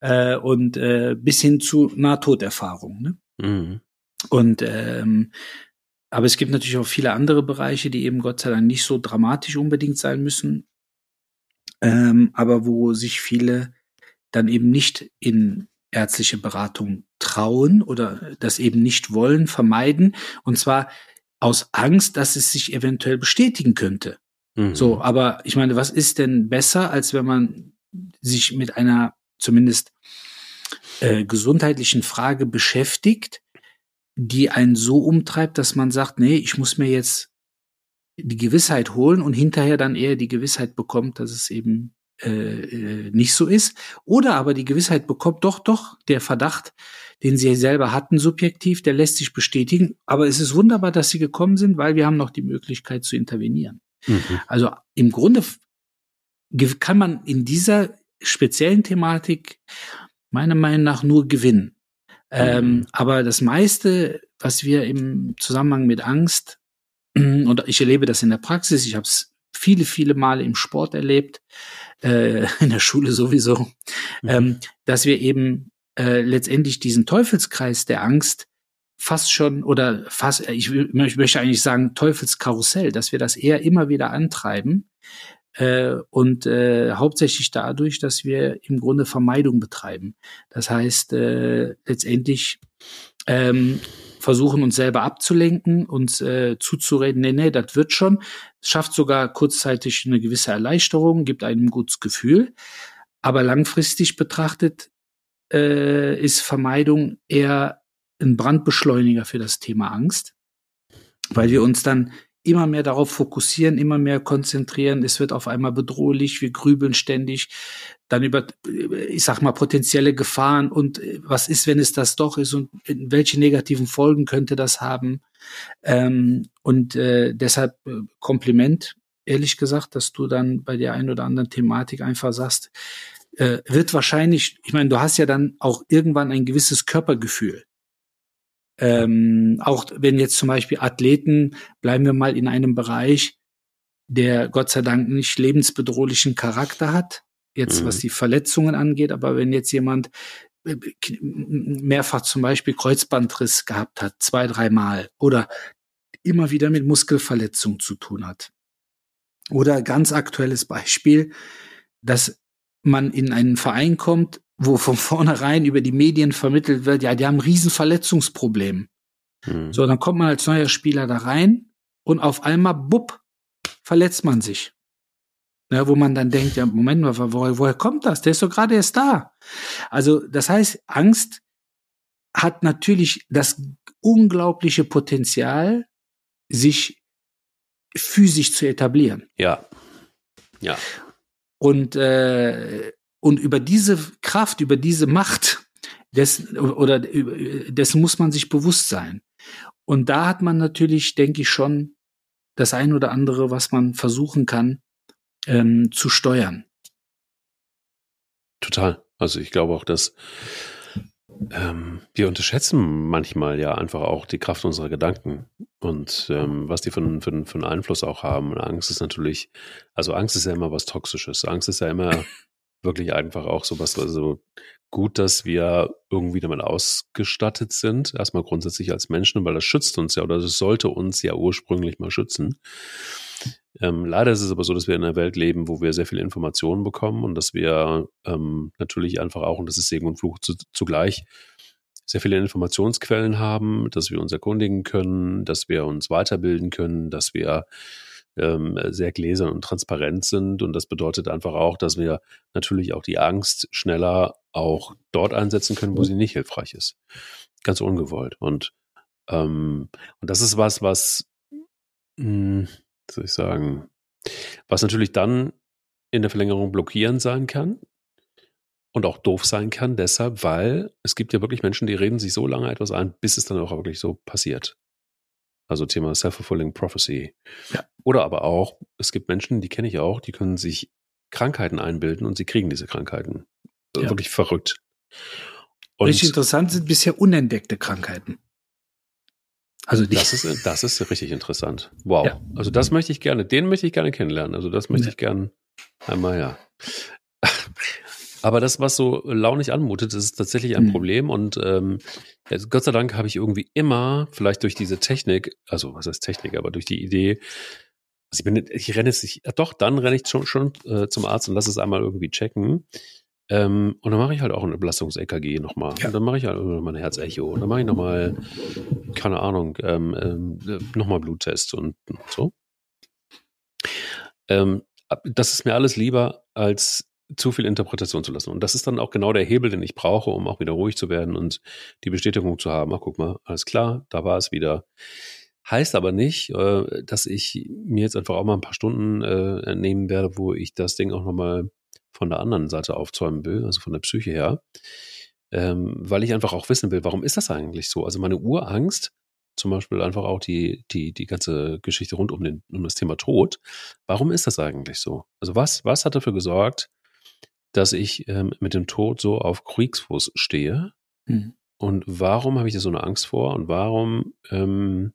C: Äh, und äh, bis hin zu Nahtoderfahrung. Ne? Mhm. Und ähm, aber es gibt natürlich auch viele andere Bereiche, die eben Gott sei Dank nicht so dramatisch unbedingt sein müssen, ähm, aber wo sich viele dann eben nicht in ärztliche Beratung trauen oder das eben nicht wollen, vermeiden. Und zwar aus Angst, dass es sich eventuell bestätigen könnte. Mhm. So, aber ich meine, was ist denn besser, als wenn man sich mit einer zumindest äh, gesundheitlichen Frage beschäftigt, die einen so umtreibt, dass man sagt, nee, ich muss mir jetzt die Gewissheit holen und hinterher dann eher die Gewissheit bekommt, dass es eben äh, äh, nicht so ist. Oder aber die Gewissheit bekommt, doch, doch, der Verdacht, den sie selber hatten, subjektiv, der lässt sich bestätigen. Aber es ist wunderbar, dass sie gekommen sind, weil wir haben noch die Möglichkeit zu intervenieren. Mhm. Also im Grunde kann man in dieser speziellen Thematik meiner Meinung nach nur gewinnen. Ähm, mhm. aber das meiste, was wir im Zusammenhang mit Angst, und ich erlebe das in der Praxis, ich habe es viele, viele Male im Sport erlebt, äh, in der Schule sowieso, mhm. ähm, dass wir eben äh, letztendlich diesen Teufelskreis der Angst fast schon oder fast, ich, ich möchte eigentlich sagen Teufelskarussell, dass wir das eher immer wieder antreiben, äh, und äh, hauptsächlich dadurch, dass wir im Grunde Vermeidung betreiben. Das heißt, äh, letztendlich ähm, versuchen uns selber abzulenken, uns äh, zuzureden, nee, nee, das wird schon. Schafft sogar kurzzeitig eine gewisse Erleichterung, gibt einem ein gutes Gefühl. Aber langfristig betrachtet äh, ist Vermeidung eher ein Brandbeschleuniger für das Thema Angst, weil wir uns dann immer mehr darauf fokussieren, immer mehr konzentrieren. Es wird auf einmal bedrohlich, wir grübeln ständig, dann über, ich sag mal, potenzielle Gefahren und äh, was ist, wenn es das doch ist und welche negativen Folgen könnte das haben. Ähm, und äh, deshalb äh, Kompliment, ehrlich gesagt, dass du dann bei der einen oder anderen Thematik einfach sagst, äh, wird wahrscheinlich, ich meine, du hast ja dann auch irgendwann ein gewisses Körpergefühl. Ähm, auch wenn jetzt zum Beispiel Athleten, bleiben wir mal in einem Bereich, der Gott sei Dank nicht lebensbedrohlichen Charakter hat, jetzt mhm. was die Verletzungen angeht, aber wenn jetzt jemand äh, mehrfach zum Beispiel Kreuzbandriss gehabt hat, zwei, dreimal oder immer wieder mit Muskelverletzung zu tun hat. Oder ganz aktuelles Beispiel, dass man in einen Verein kommt, wo von vornherein über die Medien vermittelt wird, ja, die haben ein Riesenverletzungsproblem. Hm. So, dann kommt man als neuer Spieler da rein und auf einmal, bupp, verletzt man sich. Ja, wo man dann denkt, ja, Moment mal, woher, woher kommt das? Der ist doch gerade erst da. Also, das heißt, Angst hat natürlich das unglaubliche Potenzial, sich physisch zu etablieren.
B: Ja. Ja.
C: Und äh, und über diese Kraft, über diese Macht, des, oder dessen muss man sich bewusst sein. Und da hat man natürlich, denke ich, schon das ein oder andere, was man versuchen kann ähm, zu steuern.
B: Total. Also ich glaube auch, dass ähm, wir unterschätzen manchmal ja einfach auch die Kraft unserer Gedanken und ähm, was die für, für einen Einfluss auch haben. Und Angst ist natürlich, also Angst ist ja immer was Toxisches. Angst ist ja immer wirklich einfach auch sowas, also gut, dass wir irgendwie damit ausgestattet sind. Erstmal grundsätzlich als Menschen, weil das schützt uns ja oder das sollte uns ja ursprünglich mal schützen. Ähm, leider ist es aber so, dass wir in einer Welt leben, wo wir sehr viele Informationen bekommen und dass wir ähm, natürlich einfach auch, und das ist Segen und Fluch zu, zugleich, sehr viele Informationsquellen haben, dass wir uns erkundigen können, dass wir uns weiterbilden können, dass wir ähm, sehr gläsern und transparent sind. Und das bedeutet einfach auch, dass wir natürlich auch die Angst schneller auch dort einsetzen können, wo sie nicht hilfreich ist. Ganz ungewollt. Und, ähm, und das ist was, was, mh, hm, soll ich sagen, was natürlich dann in der Verlängerung blockierend sein kann, und auch doof sein kann, deshalb, weil es gibt ja wirklich Menschen, die reden sich so lange etwas ein, bis es dann auch wirklich so passiert. Also Thema Self-Fulfilling Prophecy. Ja. Oder aber auch, es gibt Menschen, die kenne ich auch, die können sich Krankheiten einbilden und sie kriegen diese Krankheiten. Ja. Wirklich verrückt.
C: Und richtig interessant sind bisher unentdeckte Krankheiten.
B: Also das ist das ist richtig interessant. Wow. Ja. Also das möchte ich gerne, den möchte ich gerne kennenlernen. Also das möchte ja. ich gerne einmal ja. Aber das, was so launig anmutet, ist tatsächlich ein mhm. Problem. Und ähm, also Gott sei Dank habe ich irgendwie immer, vielleicht durch diese Technik, also was heißt Technik, aber durch die Idee, also ich bin, ich renne jetzt nicht, doch, dann renne ich schon, schon äh, zum Arzt und lass es einmal irgendwie checken. Ähm, und dann mache ich halt auch ein Belastungs-EKG nochmal. Ja. Und dann mache ich halt nochmal ein Herzecho. Und dann mache ich nochmal, keine Ahnung, ähm, ähm, nochmal Bluttest und so. Ähm, das ist mir alles lieber, als zu viel Interpretation zu lassen. Und das ist dann auch genau der Hebel, den ich brauche, um auch wieder ruhig zu werden und die Bestätigung zu haben. Ach, guck mal, alles klar, da war es wieder. Heißt aber nicht, äh, dass ich mir jetzt einfach auch mal ein paar Stunden äh, nehmen werde, wo ich das Ding auch nochmal von der anderen Seite aufzäumen will, also von der Psyche her. Ähm, weil ich einfach auch wissen will, warum ist das eigentlich so? Also meine Urangst, zum Beispiel einfach auch die, die, die ganze Geschichte rund um, den, um das Thema Tod. Warum ist das eigentlich so? Also was, was hat dafür gesorgt, dass ich ähm, mit dem Tod so auf Kriegsfuß stehe? Mhm. Und warum habe ich da so eine Angst vor? Und warum, ähm,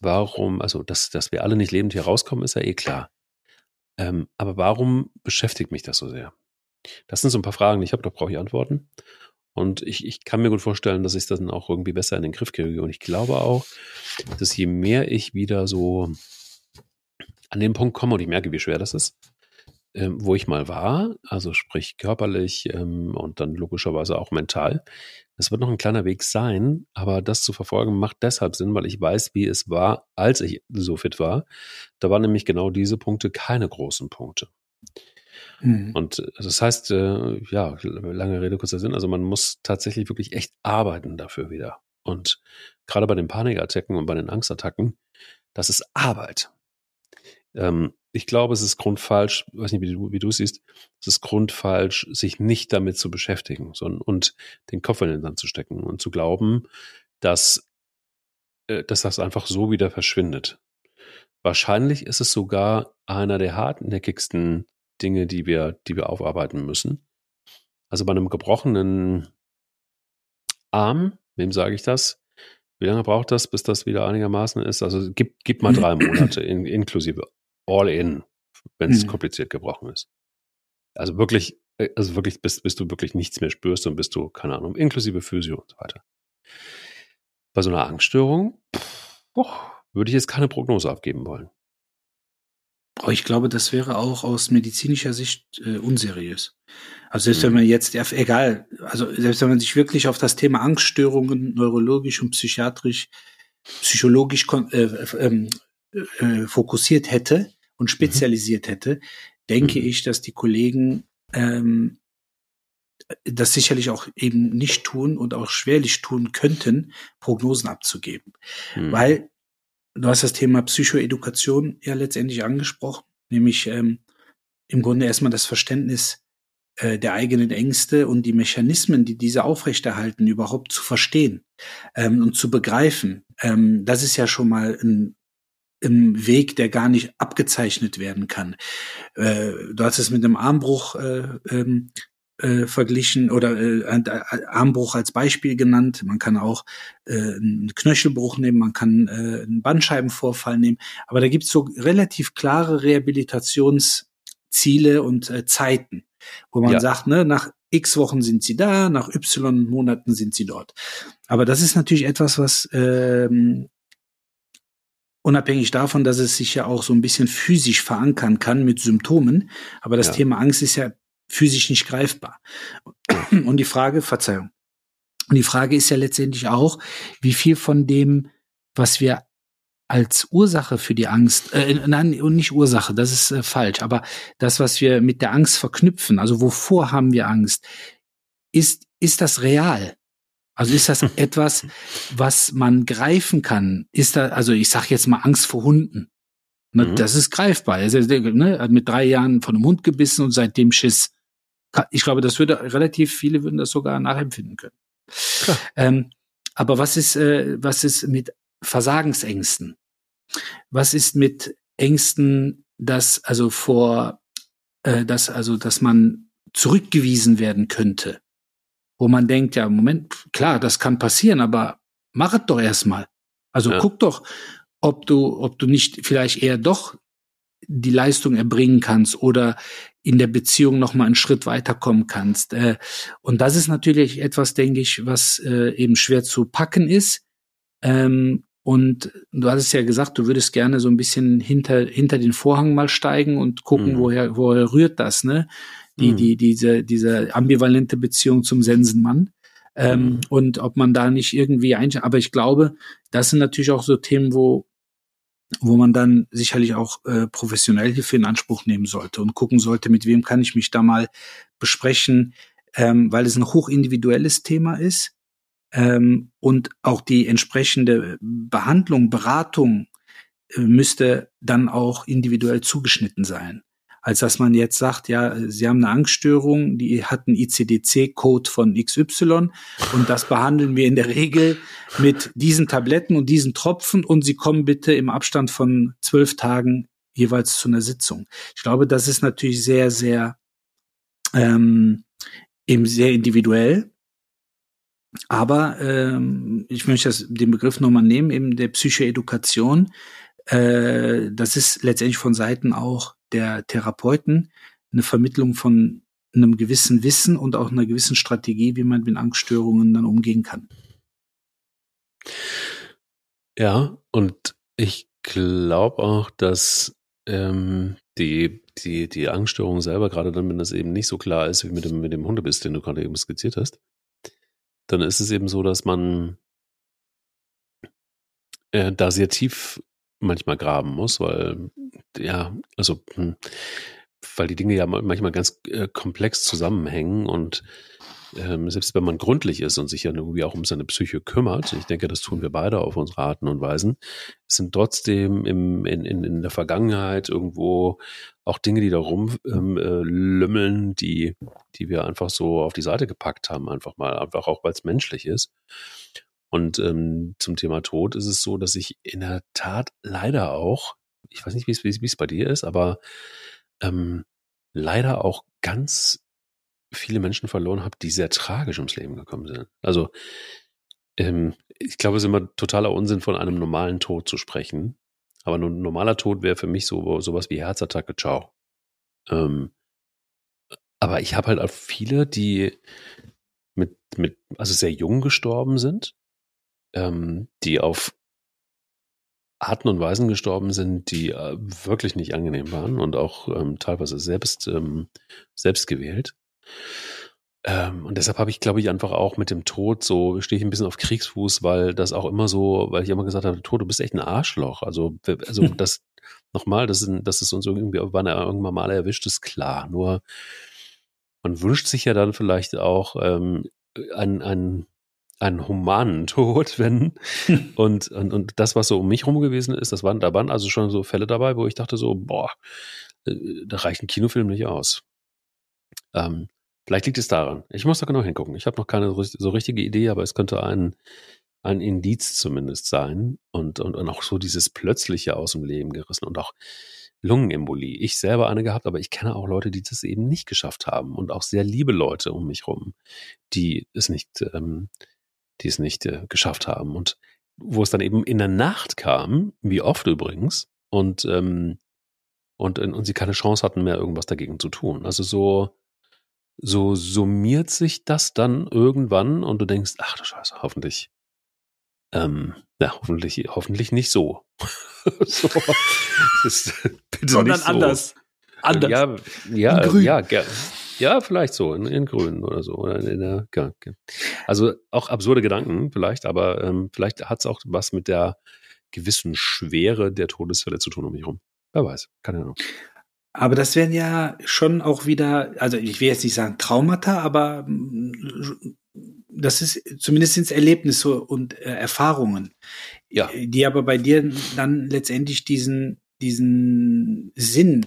B: warum, also dass, dass wir alle nicht lebend hier rauskommen, ist ja eh klar. Ähm, aber warum beschäftigt mich das so sehr? Das sind so ein paar Fragen, die ich habe, da brauche ich Antworten. Und ich, ich kann mir gut vorstellen, dass ich das dann auch irgendwie besser in den Griff kriege. Und ich glaube auch, dass je mehr ich wieder so an den Punkt komme und ich merke, wie schwer das ist, ähm, wo ich mal war, also sprich körperlich ähm, und dann logischerweise auch mental. Das wird noch ein kleiner Weg sein, aber das zu verfolgen macht deshalb Sinn, weil ich weiß, wie es war, als ich so fit war. Da waren nämlich genau diese Punkte keine großen Punkte. Mhm. Und äh, das heißt, äh, ja, lange Rede, kurzer Sinn, also man muss tatsächlich wirklich echt arbeiten dafür wieder. Und gerade bei den Panikattacken und bei den Angstattacken, das ist Arbeit. Ähm, ich glaube, es ist grundfalsch, weiß nicht, wie du, wie du siehst, es ist grundfalsch, sich nicht damit zu beschäftigen sondern, und den Kopf in den Sand zu stecken und zu glauben, dass, äh, dass das einfach so wieder verschwindet. Wahrscheinlich ist es sogar einer der hartnäckigsten Dinge, die wir, die wir aufarbeiten müssen. Also bei einem gebrochenen Arm, wem sage ich das? Wie lange braucht das, bis das wieder einigermaßen ist? Also gib, gib mal drei Monate in, inklusive all in, wenn es mhm. kompliziert gebrochen ist. Also wirklich, äh, also wirklich, bis, bis du wirklich nichts mehr spürst und bist du, keine Ahnung, inklusive Physio und so weiter. Bei so einer Angststörung, pff, oh, würde ich jetzt keine Prognose abgeben wollen.
C: Aber ich glaube, das wäre auch aus medizinischer Sicht äh, unseriös. Also selbst mhm. wenn man jetzt, egal, also selbst wenn man sich wirklich auf das Thema Angststörungen neurologisch und psychiatrisch, psychologisch äh, ähm, äh, fokussiert hätte und mhm. spezialisiert hätte, denke mhm. ich, dass die Kollegen ähm, das sicherlich auch eben nicht tun und auch schwerlich tun könnten, Prognosen abzugeben. Mhm. Weil du hast das Thema Psychoedukation ja letztendlich angesprochen, nämlich ähm, im Grunde erstmal das Verständnis äh, der eigenen Ängste und die Mechanismen, die diese aufrechterhalten, überhaupt zu verstehen ähm, und zu begreifen. Ähm, das ist ja schon mal ein, ein Weg, der gar nicht abgezeichnet werden kann. Äh, du hast es mit einem Armbruch äh, ähm, äh, verglichen oder äh, Armbruch als Beispiel genannt. Man kann auch äh, einen Knöchelbruch nehmen, man kann äh, einen Bandscheibenvorfall nehmen. Aber da gibt es so relativ klare Rehabilitationsziele und Zeiten, wo man ja. sagt, ne, nach X Wochen sind sie da, nach Y Monaten sind sie dort. Aber das ist natürlich etwas, was ähm, unabhängig davon, dass es sich ja auch so ein bisschen physisch verankern kann mit Symptomen. Aber das ja. Thema Angst ist ja physisch nicht greifbar. Und die Frage, Verzeihung, und die Frage ist ja letztendlich auch, wie viel von dem, was wir als Ursache für die Angst, äh, nein, und nicht Ursache, das ist äh, falsch, aber das, was wir mit der Angst verknüpfen, also wovor haben wir Angst, ist, ist das real? Also ist das etwas, was man greifen kann? Ist da, also ich sage jetzt mal Angst vor Hunden. Ne, mhm. Das ist greifbar. Er ne, hat mit drei Jahren von einem Hund gebissen und seitdem Schiss ich glaube, das würde relativ viele würden das sogar nachempfinden können. Ähm, aber was ist, äh, was ist mit Versagensängsten? Was ist mit Ängsten, dass also vor, äh, dass also, dass man zurückgewiesen werden könnte, wo man denkt, ja, Moment, klar, das kann passieren, aber mach es doch erstmal. Also ja. guck doch, ob du, ob du nicht vielleicht eher doch die Leistung erbringen kannst oder in der Beziehung noch mal einen Schritt weiterkommen kannst. Äh, und das ist natürlich etwas, denke ich, was äh, eben schwer zu packen ist. Ähm, Und du hattest ja gesagt, du würdest gerne so ein bisschen hinter, hinter den Vorhang mal steigen und gucken, mhm. woher, woher rührt das, ne? Die, mhm. die, diese, diese ambivalente Beziehung zum Sensenmann. Ähm, mhm. Und ob man da nicht irgendwie ein, aber ich glaube, das sind natürlich auch so Themen, wo, wo man dann sicherlich auch äh, professionell Hilfe in Anspruch nehmen sollte und gucken sollte, mit wem kann ich mich da mal besprechen, ähm, weil es ein hochindividuelles Thema ist ähm, und auch die entsprechende Behandlung, Beratung äh, müsste dann auch individuell zugeschnitten sein. Als dass man jetzt sagt, ja, Sie haben eine Angststörung, die hat einen ICD-C-Code von XY und das behandeln wir in der Regel mit diesen Tabletten und diesen Tropfen und Sie kommen bitte im Abstand von zwölf Tagen jeweils zu einer Sitzung. Ich glaube, das ist natürlich sehr, sehr ähm, eben sehr individuell aber ähm, ich möchte das, den Begriff nochmal nehmen, eben der Psychoedukation. Äh, das ist letztendlich von Seiten auch der Therapeuten eine Vermittlung von einem gewissen Wissen und auch einer gewissen Strategie, wie man mit Angststörungen dann umgehen kann.
B: Ja, und ich glaube auch, dass ähm, die, die, die Angststörung selber, gerade dann, wenn das eben nicht so klar ist, wie mit dem, mit dem Hundebiss, den du gerade eben skizziert hast, dann ist es eben so, dass man äh, da sehr tief manchmal graben muss, weil ja, also hm, weil die Dinge ja manchmal ganz äh, komplex zusammenhängen und ähm, selbst wenn man gründlich ist und sich ja irgendwie auch um seine Psyche kümmert, ich denke, das tun wir beide auf unsere Arten und Weisen, es sind trotzdem im, in, in, in der Vergangenheit irgendwo auch Dinge, die da rumlümmeln, ähm, äh, die, die wir einfach so auf die Seite gepackt haben, einfach mal, einfach auch, weil es menschlich ist. Und ähm, zum Thema Tod ist es so, dass ich in der Tat leider auch, ich weiß nicht, wie es bei dir ist, aber ähm, leider auch ganz viele Menschen verloren habe, die sehr tragisch ums Leben gekommen sind. Also ähm, ich glaube, es ist immer totaler Unsinn, von einem normalen Tod zu sprechen. Aber ein normaler Tod wäre für mich so sowas wie Herzattacke, ciao. Ähm, aber ich habe halt auch viele, die mit, mit, also sehr jung gestorben sind, ähm, die auf Arten und Weisen gestorben sind, die äh, wirklich nicht angenehm waren und auch ähm, teilweise selbst, ähm, selbst gewählt. Ähm, und deshalb habe ich, glaube ich, einfach auch mit dem Tod so, stehe ich ein bisschen auf Kriegsfuß, weil das auch immer so, weil ich immer gesagt habe, Tod, du bist echt ein Arschloch. Also, also hm. das, nochmal, das ist, das ist uns irgendwie, wann er irgendwann mal erwischt, ist klar. Nur, man wünscht sich ja dann vielleicht auch ähm, einen, einen, einen humanen Tod, wenn, und, und, und das, was so um mich rum gewesen ist, das waren, da waren also schon so Fälle dabei, wo ich dachte so, boah, äh, da reicht ein Kinofilm nicht aus. Ähm, Vielleicht liegt es daran. Ich muss da genau hingucken. Ich habe noch keine so richtige Idee, aber es könnte ein, ein Indiz zumindest sein. Und, und, und auch so dieses plötzliche aus dem Leben gerissen und auch Lungenembolie. Ich selber eine gehabt, aber ich kenne auch Leute, die das eben nicht geschafft haben und auch sehr liebe Leute um mich rum, die es nicht, ähm, die es nicht äh, geschafft haben. Und wo es dann eben in der Nacht kam, wie oft übrigens, und, ähm, und, und sie keine Chance hatten mehr, irgendwas dagegen zu tun. Also so, so summiert sich das dann irgendwann und du denkst, ach du Scheiße, hoffentlich, ähm, ja, hoffentlich, hoffentlich nicht so. so
C: ist, bitte Sondern nicht so. anders.
B: Anders. Ja, ja, in ja, ja, ja, vielleicht so, in, in Grün oder so. Oder in der, ja, also auch absurde Gedanken vielleicht, aber ähm, vielleicht hat es auch was mit der gewissen Schwere der Todesfälle zu tun um mich rum. Wer weiß, keine Ahnung.
C: Aber das wären ja schon auch wieder, also ich will jetzt nicht sagen Traumata, aber mm, das ist zumindest sind Erlebnisse und äh, Erfahrungen, ja. die aber bei dir dann letztendlich diesen diesen Sinn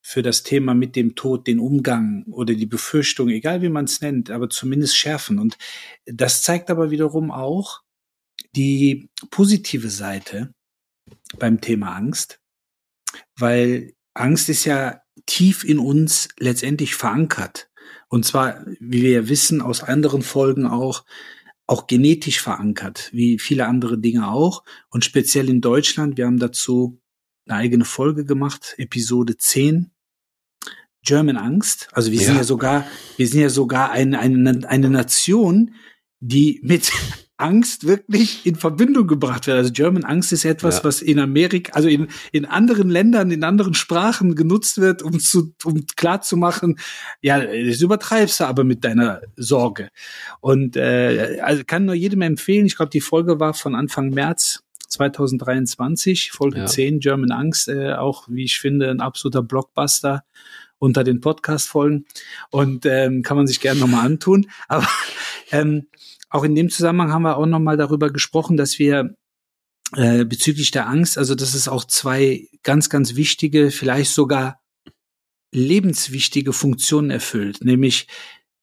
C: für das Thema mit dem Tod, den Umgang oder die Befürchtung, egal wie man es nennt, aber zumindest schärfen. Und das zeigt aber wiederum auch die positive Seite beim Thema Angst, weil Angst ist ja tief in uns letztendlich verankert. Und zwar, wie wir ja wissen, aus anderen Folgen auch, auch genetisch verankert, wie viele andere Dinge auch. Und speziell in Deutschland, wir haben dazu eine eigene Folge gemacht, Episode 10, German Angst. Also wir ja. sind ja sogar, wir sind ja sogar eine, eine, eine Nation, die mit Angst wirklich in Verbindung gebracht wird. Also German Angst ist etwas, ja. was in Amerika, also in, in anderen Ländern, in anderen Sprachen genutzt wird, um zu, um klar zu machen, ja, das übertreibst du aber mit deiner Sorge. Und äh, also kann nur jedem empfehlen, ich glaube, die Folge war von Anfang März 2023, Folge ja. 10, German Angst, äh, auch, wie ich finde, ein absoluter Blockbuster unter den Podcast-Folgen und ähm, kann man sich gerne nochmal antun. Aber ähm, auch in dem Zusammenhang haben wir auch nochmal darüber gesprochen, dass wir äh, bezüglich der Angst, also dass es auch zwei ganz, ganz wichtige, vielleicht sogar lebenswichtige Funktionen erfüllt, nämlich,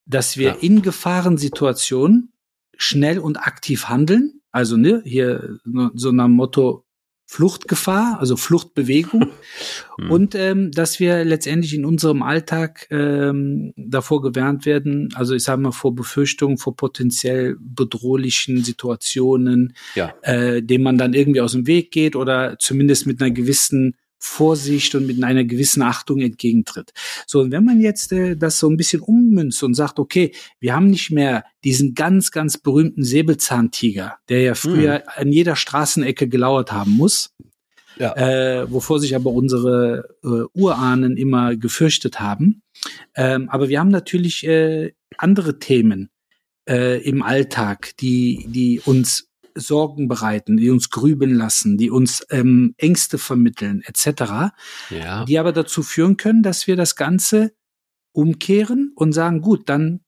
C: dass wir ja. in Gefahrensituationen schnell und aktiv handeln. Also ne, hier so nach Motto Fluchtgefahr, also Fluchtbewegung hm. und ähm, dass wir letztendlich in unserem Alltag ähm, davor gewärnt werden, also ich sage mal vor Befürchtungen, vor potenziell bedrohlichen Situationen, ja. äh, denen man dann irgendwie aus dem Weg geht oder zumindest mit einer gewissen Vorsicht und mit einer gewissen Achtung entgegentritt. So, und wenn man jetzt äh, das so ein bisschen ummünzt und sagt, okay, wir haben nicht mehr diesen ganz, ganz berühmten Säbelzahntiger, der ja früher mhm. an jeder Straßenecke gelauert haben muss, ja. äh, wovor sich aber unsere äh, Urahnen immer gefürchtet haben. Ähm, aber wir haben natürlich äh, andere Themen äh, im Alltag, die, die uns Sorgen bereiten, die uns grübeln lassen, die uns ähm, Ängste vermitteln, etc., ja. die aber dazu führen können, dass wir das Ganze umkehren und sagen, gut, dann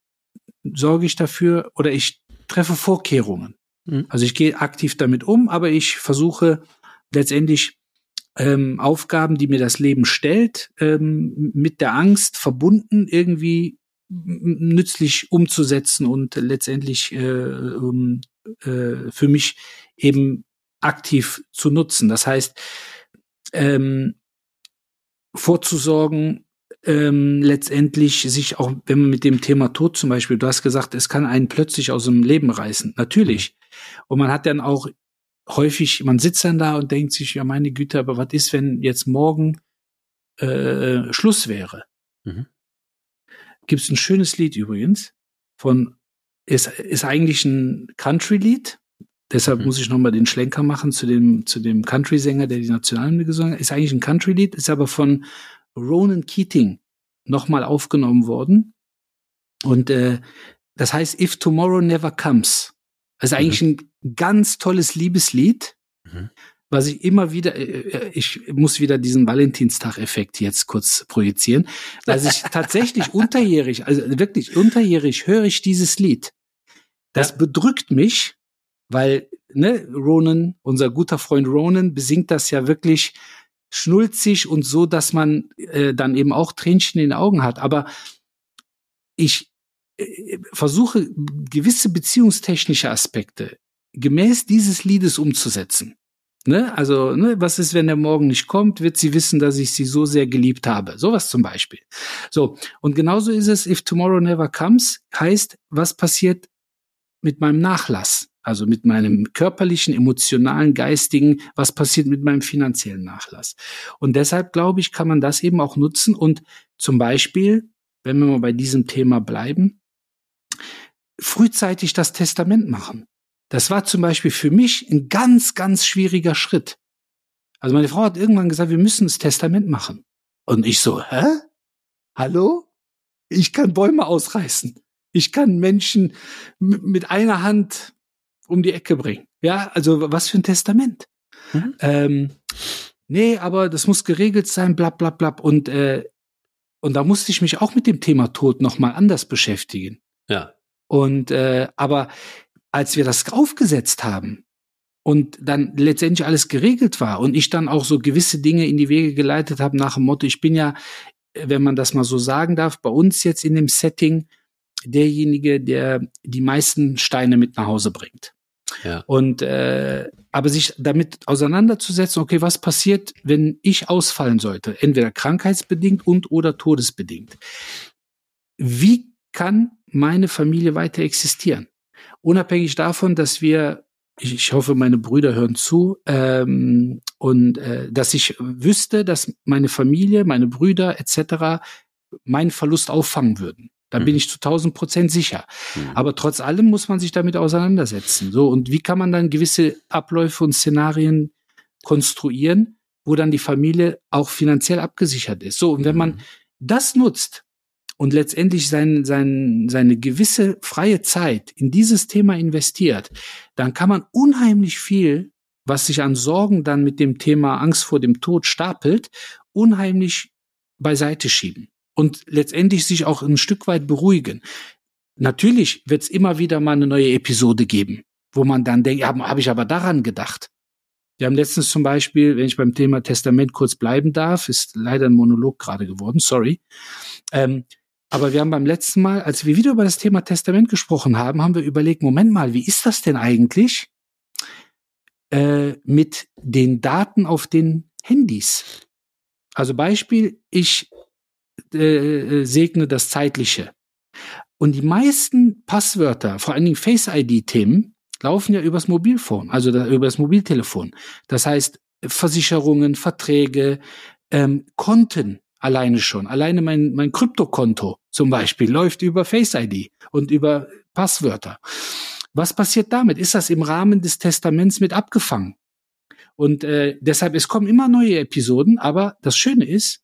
C: sorge ich dafür oder ich treffe Vorkehrungen. Mhm. Also ich gehe aktiv damit um, aber ich versuche letztendlich ähm, Aufgaben, die mir das Leben stellt, ähm, mit der Angst verbunden irgendwie nützlich umzusetzen und letztendlich äh, um, äh, für mich eben aktiv zu nutzen. Das heißt, ähm, vorzusorgen, ähm, letztendlich sich auch, wenn man mit dem Thema Tod zum Beispiel, du hast gesagt, es kann einen plötzlich aus dem Leben reißen. Natürlich. Und man hat dann auch häufig, man sitzt dann da und denkt sich, ja meine Güte, aber was ist, wenn jetzt morgen äh, Schluss wäre? Mhm. Gibt es ein schönes Lied übrigens von ist, ist eigentlich ein Country-Lied. Deshalb mhm. muss ich nochmal den Schlenker machen zu dem, zu dem Country-Sänger, der die Nationalhymne gesungen hat. Ist eigentlich ein Country-Lied, ist aber von Ronan Keating nochmal aufgenommen worden. Und äh, das heißt If Tomorrow Never Comes. Das ist eigentlich mhm. ein ganz tolles Liebeslied, mhm. Was ich immer wieder, äh, äh, ich muss wieder diesen Valentinstag-Effekt jetzt kurz projizieren, weil ich tatsächlich unterjährig, also wirklich unterjährig höre ich dieses Lied. Das ja. bedrückt mich, weil ne, Ronan, unser guter Freund Ronan, besingt das ja wirklich schnulzig und so, dass man äh, dann eben auch Tränchen in den Augen hat. Aber ich äh, versuche gewisse beziehungstechnische Aspekte gemäß dieses Liedes umzusetzen. Ne? Also, ne, was ist, wenn der morgen nicht kommt, wird sie wissen, dass ich sie so sehr geliebt habe. Sowas zum Beispiel. So. Und genauso ist es, if tomorrow never comes, heißt, was passiert, mit meinem Nachlass, also mit meinem körperlichen, emotionalen, geistigen, was passiert mit meinem finanziellen Nachlass. Und deshalb glaube ich, kann man das eben auch nutzen und zum Beispiel, wenn wir mal bei diesem Thema bleiben, frühzeitig das Testament machen. Das war zum Beispiel für mich ein ganz, ganz schwieriger Schritt. Also meine Frau hat irgendwann gesagt, wir müssen das Testament machen. Und ich so, hä? Hallo? Ich kann Bäume ausreißen. Ich kann Menschen mit einer Hand um die Ecke bringen. Ja, also was für ein Testament. Mhm. Ähm, nee, aber das muss geregelt sein, bla bla bla. Und, äh, und da musste ich mich auch mit dem Thema Tod nochmal anders beschäftigen.
B: Ja.
C: Und äh, aber als wir das aufgesetzt haben und dann letztendlich alles geregelt war und ich dann auch so gewisse Dinge in die Wege geleitet habe nach dem Motto, ich bin ja, wenn man das mal so sagen darf, bei uns jetzt in dem Setting derjenige, der die meisten Steine mit nach Hause bringt. Ja. Und äh, aber sich damit auseinanderzusetzen, okay, was passiert, wenn ich ausfallen sollte, entweder krankheitsbedingt und oder todesbedingt. Wie kann meine Familie weiter existieren? Unabhängig davon, dass wir, ich, ich hoffe, meine Brüder hören zu, ähm, und äh, dass ich wüsste, dass meine Familie, meine Brüder etc. meinen Verlust auffangen würden. Da mhm. bin ich zu 1000 Prozent sicher. Mhm. Aber trotz allem muss man sich damit auseinandersetzen. So, und wie kann man dann gewisse Abläufe und Szenarien konstruieren, wo dann die Familie auch finanziell abgesichert ist? So, und wenn man mhm. das nutzt und letztendlich sein, sein, seine gewisse freie Zeit in dieses Thema investiert, dann kann man unheimlich viel, was sich an Sorgen dann mit dem Thema Angst vor dem Tod stapelt, unheimlich beiseite schieben und letztendlich sich auch ein Stück weit beruhigen. Natürlich wird es immer wieder mal eine neue Episode geben, wo man dann denkt, ja, habe ich aber daran gedacht. Wir haben letztens zum Beispiel, wenn ich beim Thema Testament kurz bleiben darf, ist leider ein Monolog gerade geworden, sorry. Ähm, aber wir haben beim letzten Mal, als wir wieder über das Thema Testament gesprochen haben, haben wir überlegt, Moment mal, wie ist das denn eigentlich äh, mit den Daten auf den Handys? Also Beispiel, ich äh, segne das Zeitliche. Und die meisten Passwörter, vor allen Dingen Face-ID-Themen, laufen ja übers Mobilphone, also da, über das Mobiltelefon. Das heißt, Versicherungen, Verträge, ähm, Konten alleine schon. Alleine mein, mein Kryptokonto zum Beispiel läuft über Face ID und über Passwörter. Was passiert damit? Ist das im Rahmen des Testaments mit abgefangen? Und äh, deshalb, es kommen immer neue Episoden, aber das Schöne ist,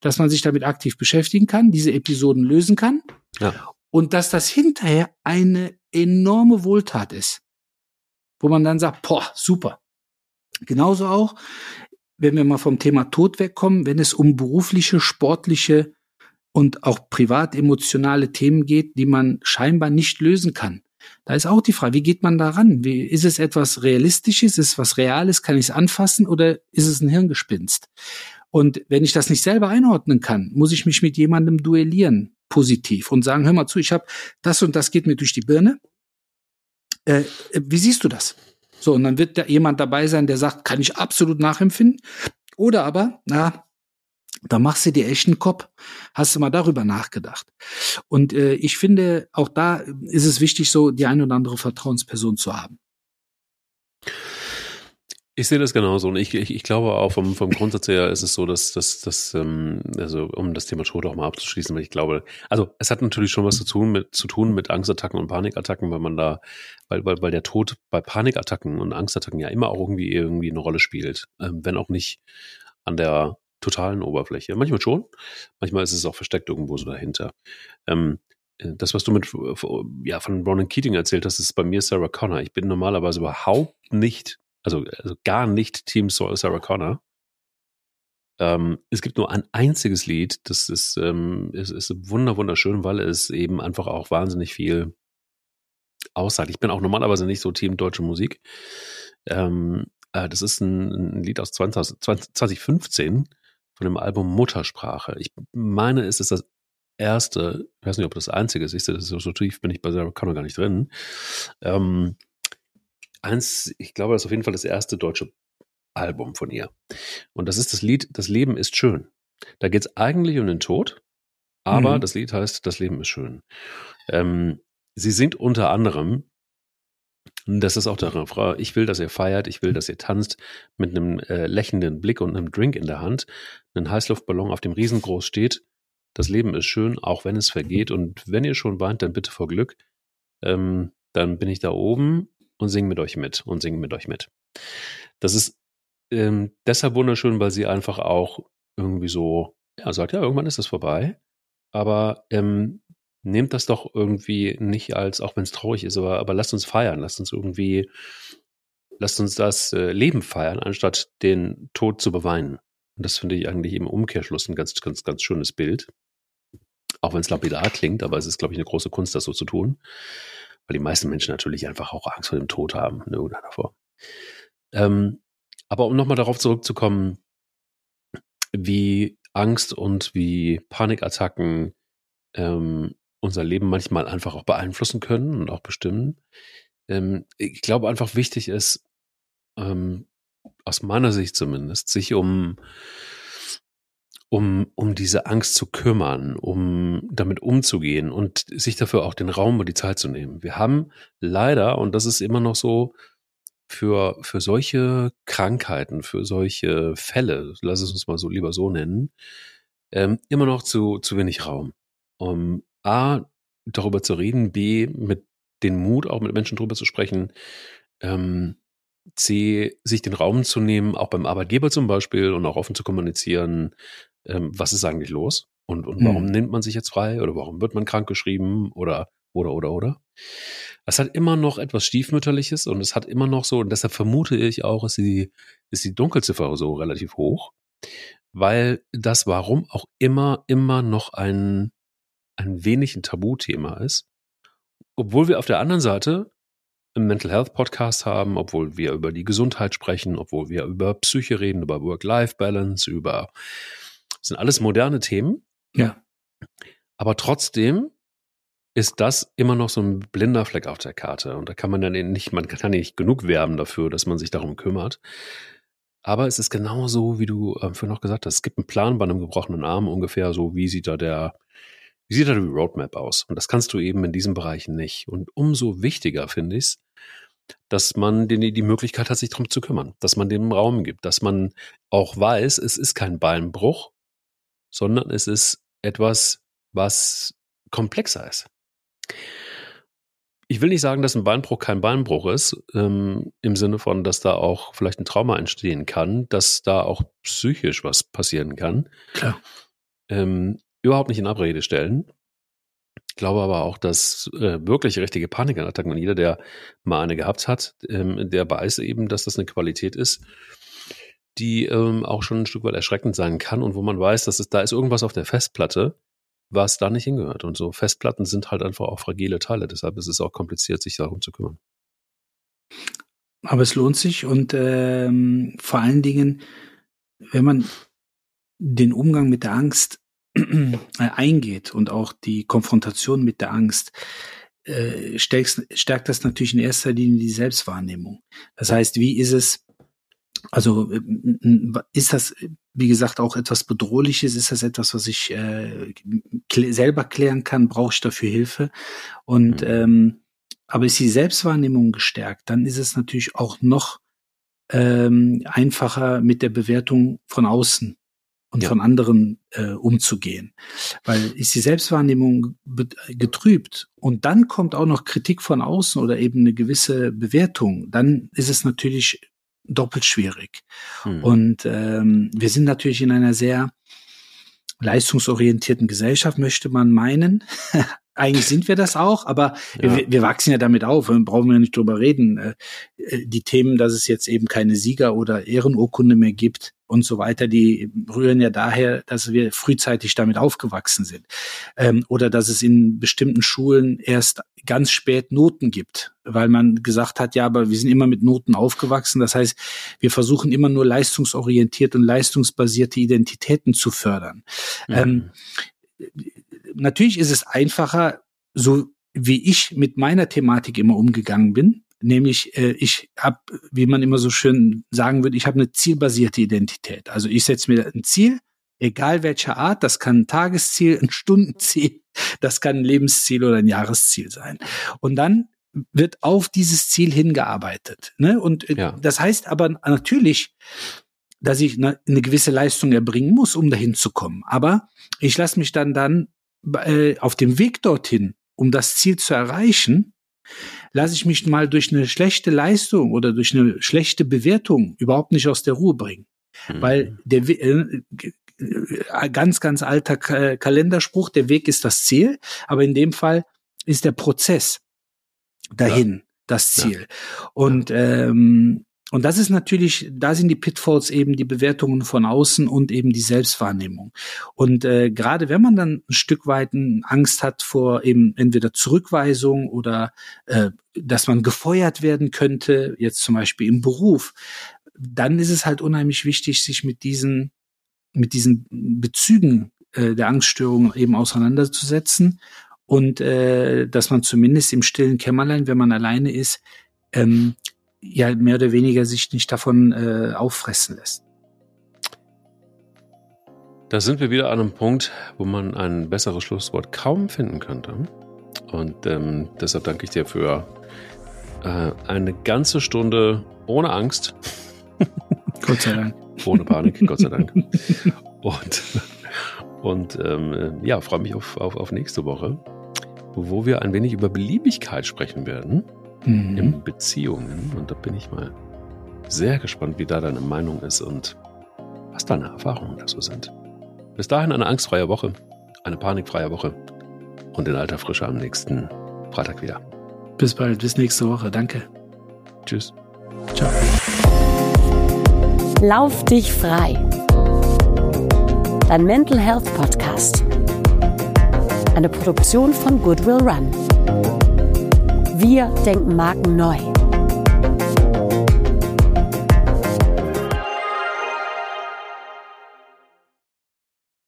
C: dass man sich damit aktiv beschäftigen kann, diese Episoden lösen kann ja. und dass das hinterher eine enorme Wohltat ist, wo man dann sagt, boah, super. Genauso auch, wenn wir mal vom Thema Tod wegkommen, wenn es um berufliche, sportliche und auch privat emotionale Themen geht, die man scheinbar nicht lösen kann. Da ist auch die Frage, wie geht man da ran? Wie, ist es etwas Realistisches? Ist es was Reales? Kann ich es anfassen oder ist es ein Hirngespinst? Und wenn ich das nicht selber einordnen kann, muss ich mich mit jemandem duellieren, positiv, und sagen, hör mal zu, ich habe das und das geht mir durch die Birne. Äh, wie siehst du das? So, und dann wird da jemand dabei sein, der sagt, kann ich absolut nachempfinden. Oder aber, na, da machst du dir echt einen Kopf. Hast du mal darüber nachgedacht? Und äh, ich finde, auch da ist es wichtig, so die ein oder andere Vertrauensperson zu haben.
B: Ich sehe das genauso und ich, ich, ich glaube auch vom, vom Grundsatz her ist es so, dass, dass, dass ähm, also um das Thema Tod auch mal abzuschließen, weil ich glaube, also es hat natürlich schon was zu tun mit zu tun mit Angstattacken und Panikattacken, weil man da, weil, weil, weil der Tod bei Panikattacken und Angstattacken ja immer auch irgendwie irgendwie eine Rolle spielt, ähm, wenn auch nicht an der totalen Oberfläche. Manchmal schon, manchmal ist es auch versteckt irgendwo so dahinter. Ähm, das, was du mit ja, von Ronan Keating erzählt hast, ist bei mir Sarah Connor. Ich bin normalerweise überhaupt nicht also, also gar nicht Team Sarah Connor. Ähm, es gibt nur ein einziges Lied, das ist, ähm, ist, ist wunder, wunderschön, weil es eben einfach auch wahnsinnig viel aussagt. Ich bin auch normalerweise nicht so Team deutsche Musik. Ähm, äh, das ist ein, ein Lied aus 20, 20, 2015 von dem Album Muttersprache. Ich meine, es ist das erste, ich weiß nicht, ob das einzige ist, ich sehe, das ist so tief bin ich bei Sarah Connor gar nicht drin. Ähm, eins, ich glaube, das ist auf jeden Fall das erste deutsche Album von ihr. Und das ist das Lied Das Leben ist schön. Da geht es eigentlich um den Tod, aber mhm. das Lied heißt Das Leben ist schön. Ähm, sie singt unter anderem, das ist auch der Refrain, ich will, dass ihr feiert, ich will, dass ihr tanzt, mit einem äh, lächelnden Blick und einem Drink in der Hand, einen Heißluftballon auf dem Riesengroß steht. Das Leben ist schön, auch wenn es vergeht. Und wenn ihr schon weint, dann bitte vor Glück. Ähm, dann bin ich da oben und singe mit euch mit und singe mit euch mit. Das ist ähm, deshalb wunderschön, weil sie einfach auch irgendwie so, ja, sagt, ja, irgendwann ist es vorbei. Aber ähm, nehmt das doch irgendwie nicht als, auch wenn es traurig ist, aber, aber lasst uns feiern, lasst uns irgendwie, lasst uns das äh, Leben feiern, anstatt den Tod zu beweinen. Und das finde ich eigentlich im Umkehrschluss ein ganz, ganz, ganz schönes Bild. Auch wenn es lapidar klingt, aber es ist, glaube ich, eine große Kunst, das so zu tun weil die meisten Menschen natürlich einfach auch Angst vor dem Tod haben in irgendeiner Form. Ähm, aber um nochmal darauf zurückzukommen, wie Angst und wie Panikattacken ähm, unser Leben manchmal einfach auch beeinflussen können und auch bestimmen. Ähm, ich glaube einfach wichtig ist, ähm, aus meiner Sicht zumindest, sich um um, um diese Angst zu kümmern, um damit umzugehen und sich dafür auch den Raum und die Zeit zu nehmen. Wir haben leider, und das ist immer noch so, für, für solche Krankheiten, für solche Fälle, lass es uns mal so lieber so nennen, ähm, immer noch zu, zu wenig Raum. Um, A, darüber zu reden, B, mit den Mut, auch mit Menschen drüber zu sprechen, ähm, C, sich den Raum zu nehmen, auch beim Arbeitgeber zum Beispiel und auch offen zu kommunizieren, ähm, was ist eigentlich los und, und warum mhm. nimmt man sich jetzt frei oder warum wird man krank geschrieben oder, oder, oder, oder. Es hat immer noch etwas Stiefmütterliches und es hat immer noch so, und deshalb vermute ich auch, ist die, ist die Dunkelziffer so relativ hoch, weil das Warum auch immer, immer noch ein, ein wenig ein Tabuthema ist. Obwohl wir auf der anderen Seite einen Mental Health Podcast haben, obwohl wir über die Gesundheit sprechen, obwohl wir über Psyche reden, über Work-Life-Balance, über, das sind alles moderne Themen.
C: Ja.
B: Aber trotzdem ist das immer noch so ein blinder Fleck auf der Karte. Und da kann man dann nicht, man kann nicht genug werben dafür, dass man sich darum kümmert. Aber es ist genauso, wie du äh, vorhin noch gesagt hast. Es gibt einen Plan bei einem gebrochenen Arm ungefähr so, wie sieht da der, wie sieht da die Roadmap aus? Und das kannst du eben in diesem Bereich nicht. Und umso wichtiger finde ich es, dass man den, die Möglichkeit hat, sich darum zu kümmern, dass man dem Raum gibt, dass man auch weiß, es ist kein Beinbruch, sondern es ist etwas, was komplexer ist. Ich will nicht sagen, dass ein Beinbruch kein Beinbruch ist, ähm, im Sinne von, dass da auch vielleicht ein Trauma entstehen kann, dass da auch psychisch was passieren kann.
C: Klar.
B: Ähm, überhaupt nicht in Abrede stellen. Ich glaube aber auch, dass äh, wirklich richtige Panikattacken und jeder, der mal eine gehabt hat, ähm, der weiß eben, dass das eine Qualität ist, die ähm, auch schon ein Stück weit erschreckend sein kann und wo man weiß, dass es da ist irgendwas auf der Festplatte, was da nicht hingehört. Und so Festplatten sind halt einfach auch fragile Teile. Deshalb ist es auch kompliziert, sich darum zu kümmern.
C: Aber es lohnt sich und ähm, vor allen Dingen, wenn man den Umgang mit der Angst äh, eingeht und auch die Konfrontation mit der Angst, äh, stärkt, stärkt das natürlich in erster Linie die Selbstwahrnehmung. Das heißt, wie ist es, also ist das, wie gesagt, auch etwas Bedrohliches? Ist das etwas, was ich äh, kl selber klären kann? Brauche ich dafür Hilfe? Und mhm. ähm, aber ist die Selbstwahrnehmung gestärkt, dann ist es natürlich auch noch ähm, einfacher mit der Bewertung von außen und ja. von anderen äh, umzugehen. Weil ist die Selbstwahrnehmung getrübt und dann kommt auch noch Kritik von außen oder eben eine gewisse Bewertung, dann ist es natürlich doppelt schwierig. Mhm. Und ähm, wir sind natürlich in einer sehr leistungsorientierten Gesellschaft, möchte man meinen. Eigentlich sind wir das auch, aber ja. wir, wir, wachsen ja damit auf, brauchen wir ja nicht drüber reden. Äh, äh, die Themen, dass es jetzt eben keine Sieger- oder Ehrenurkunde mehr gibt, und so weiter, die rühren ja daher, dass wir frühzeitig damit aufgewachsen sind. Ähm, oder dass es in bestimmten Schulen erst ganz spät Noten gibt, weil man gesagt hat, ja, aber wir sind immer mit Noten aufgewachsen. Das heißt, wir versuchen immer nur leistungsorientiert und leistungsbasierte Identitäten zu fördern. Mhm. Ähm, natürlich ist es einfacher, so wie ich mit meiner Thematik immer umgegangen bin, Nämlich, äh, ich habe, wie man immer so schön sagen würde, ich habe eine zielbasierte Identität. Also ich setze mir ein Ziel, egal welcher Art, das kann ein Tagesziel, ein Stundenziel, das kann ein Lebensziel oder ein Jahresziel sein. Und dann wird auf dieses Ziel hingearbeitet. Ne? Und äh, ja. das heißt aber natürlich, dass ich eine, eine, gewisse Leistung erbringen muss, um dahin zu kommen. Aber ich lasse mich dann dann äh, auf dem Weg dorthin, um das Ziel zu erreichen, lasse ich mich mal durch eine schlechte Leistung oder durch eine schlechte Bewertung überhaupt nicht aus der Ruhe bringen. Mhm. Weil der äh, äh, ganz, ganz alter Ka Kalenderspruch, der Weg ist das Ziel, aber in dem Fall ist der Prozess dahin ja. das Ziel. Ja. Und ähm, und das ist natürlich, da sind die Pitfalls eben die Bewertungen von außen und eben die Selbstwahrnehmung. Und äh, gerade wenn man dann ein Stück weit Angst hat vor eben entweder Zurückweisung oder äh, dass man gefeuert werden könnte, jetzt zum Beispiel im Beruf, dann ist es halt unheimlich wichtig, sich mit diesen mit diesen Bezügen äh, der Angststörung eben auseinanderzusetzen und äh, dass man zumindest im stillen Kämmerlein, wenn man alleine ist, ähm, ja mehr oder weniger sich nicht davon äh, auffressen lässt.
B: Da sind wir wieder an einem Punkt, wo man ein besseres Schlusswort kaum finden könnte. Und ähm, deshalb danke ich dir für äh, eine ganze Stunde ohne Angst.
C: Gott sei Dank.
B: ohne Panik, Gott sei Dank. Und, Und ähm, ja, freue mich auf, auf, auf nächste Woche, wo wir ein wenig über Beliebigkeit sprechen werden mhm. in Beziehungen. Und da bin ich mal sehr gespannt, wie da deine Meinung ist und was deine Erfahrungen dazu sind. Bis dahin eine angstfreie Woche, eine panikfreie Woche und in alter Frische am nächsten Freitag wieder.
C: Bis bald, bis nächste Woche. Danke.
B: Tschüss.
C: Ciao.
A: Lauf dich frei. Dein Mental Health Podcast. Eine Produktion von Goodwill Run. Wir denken Marken neu.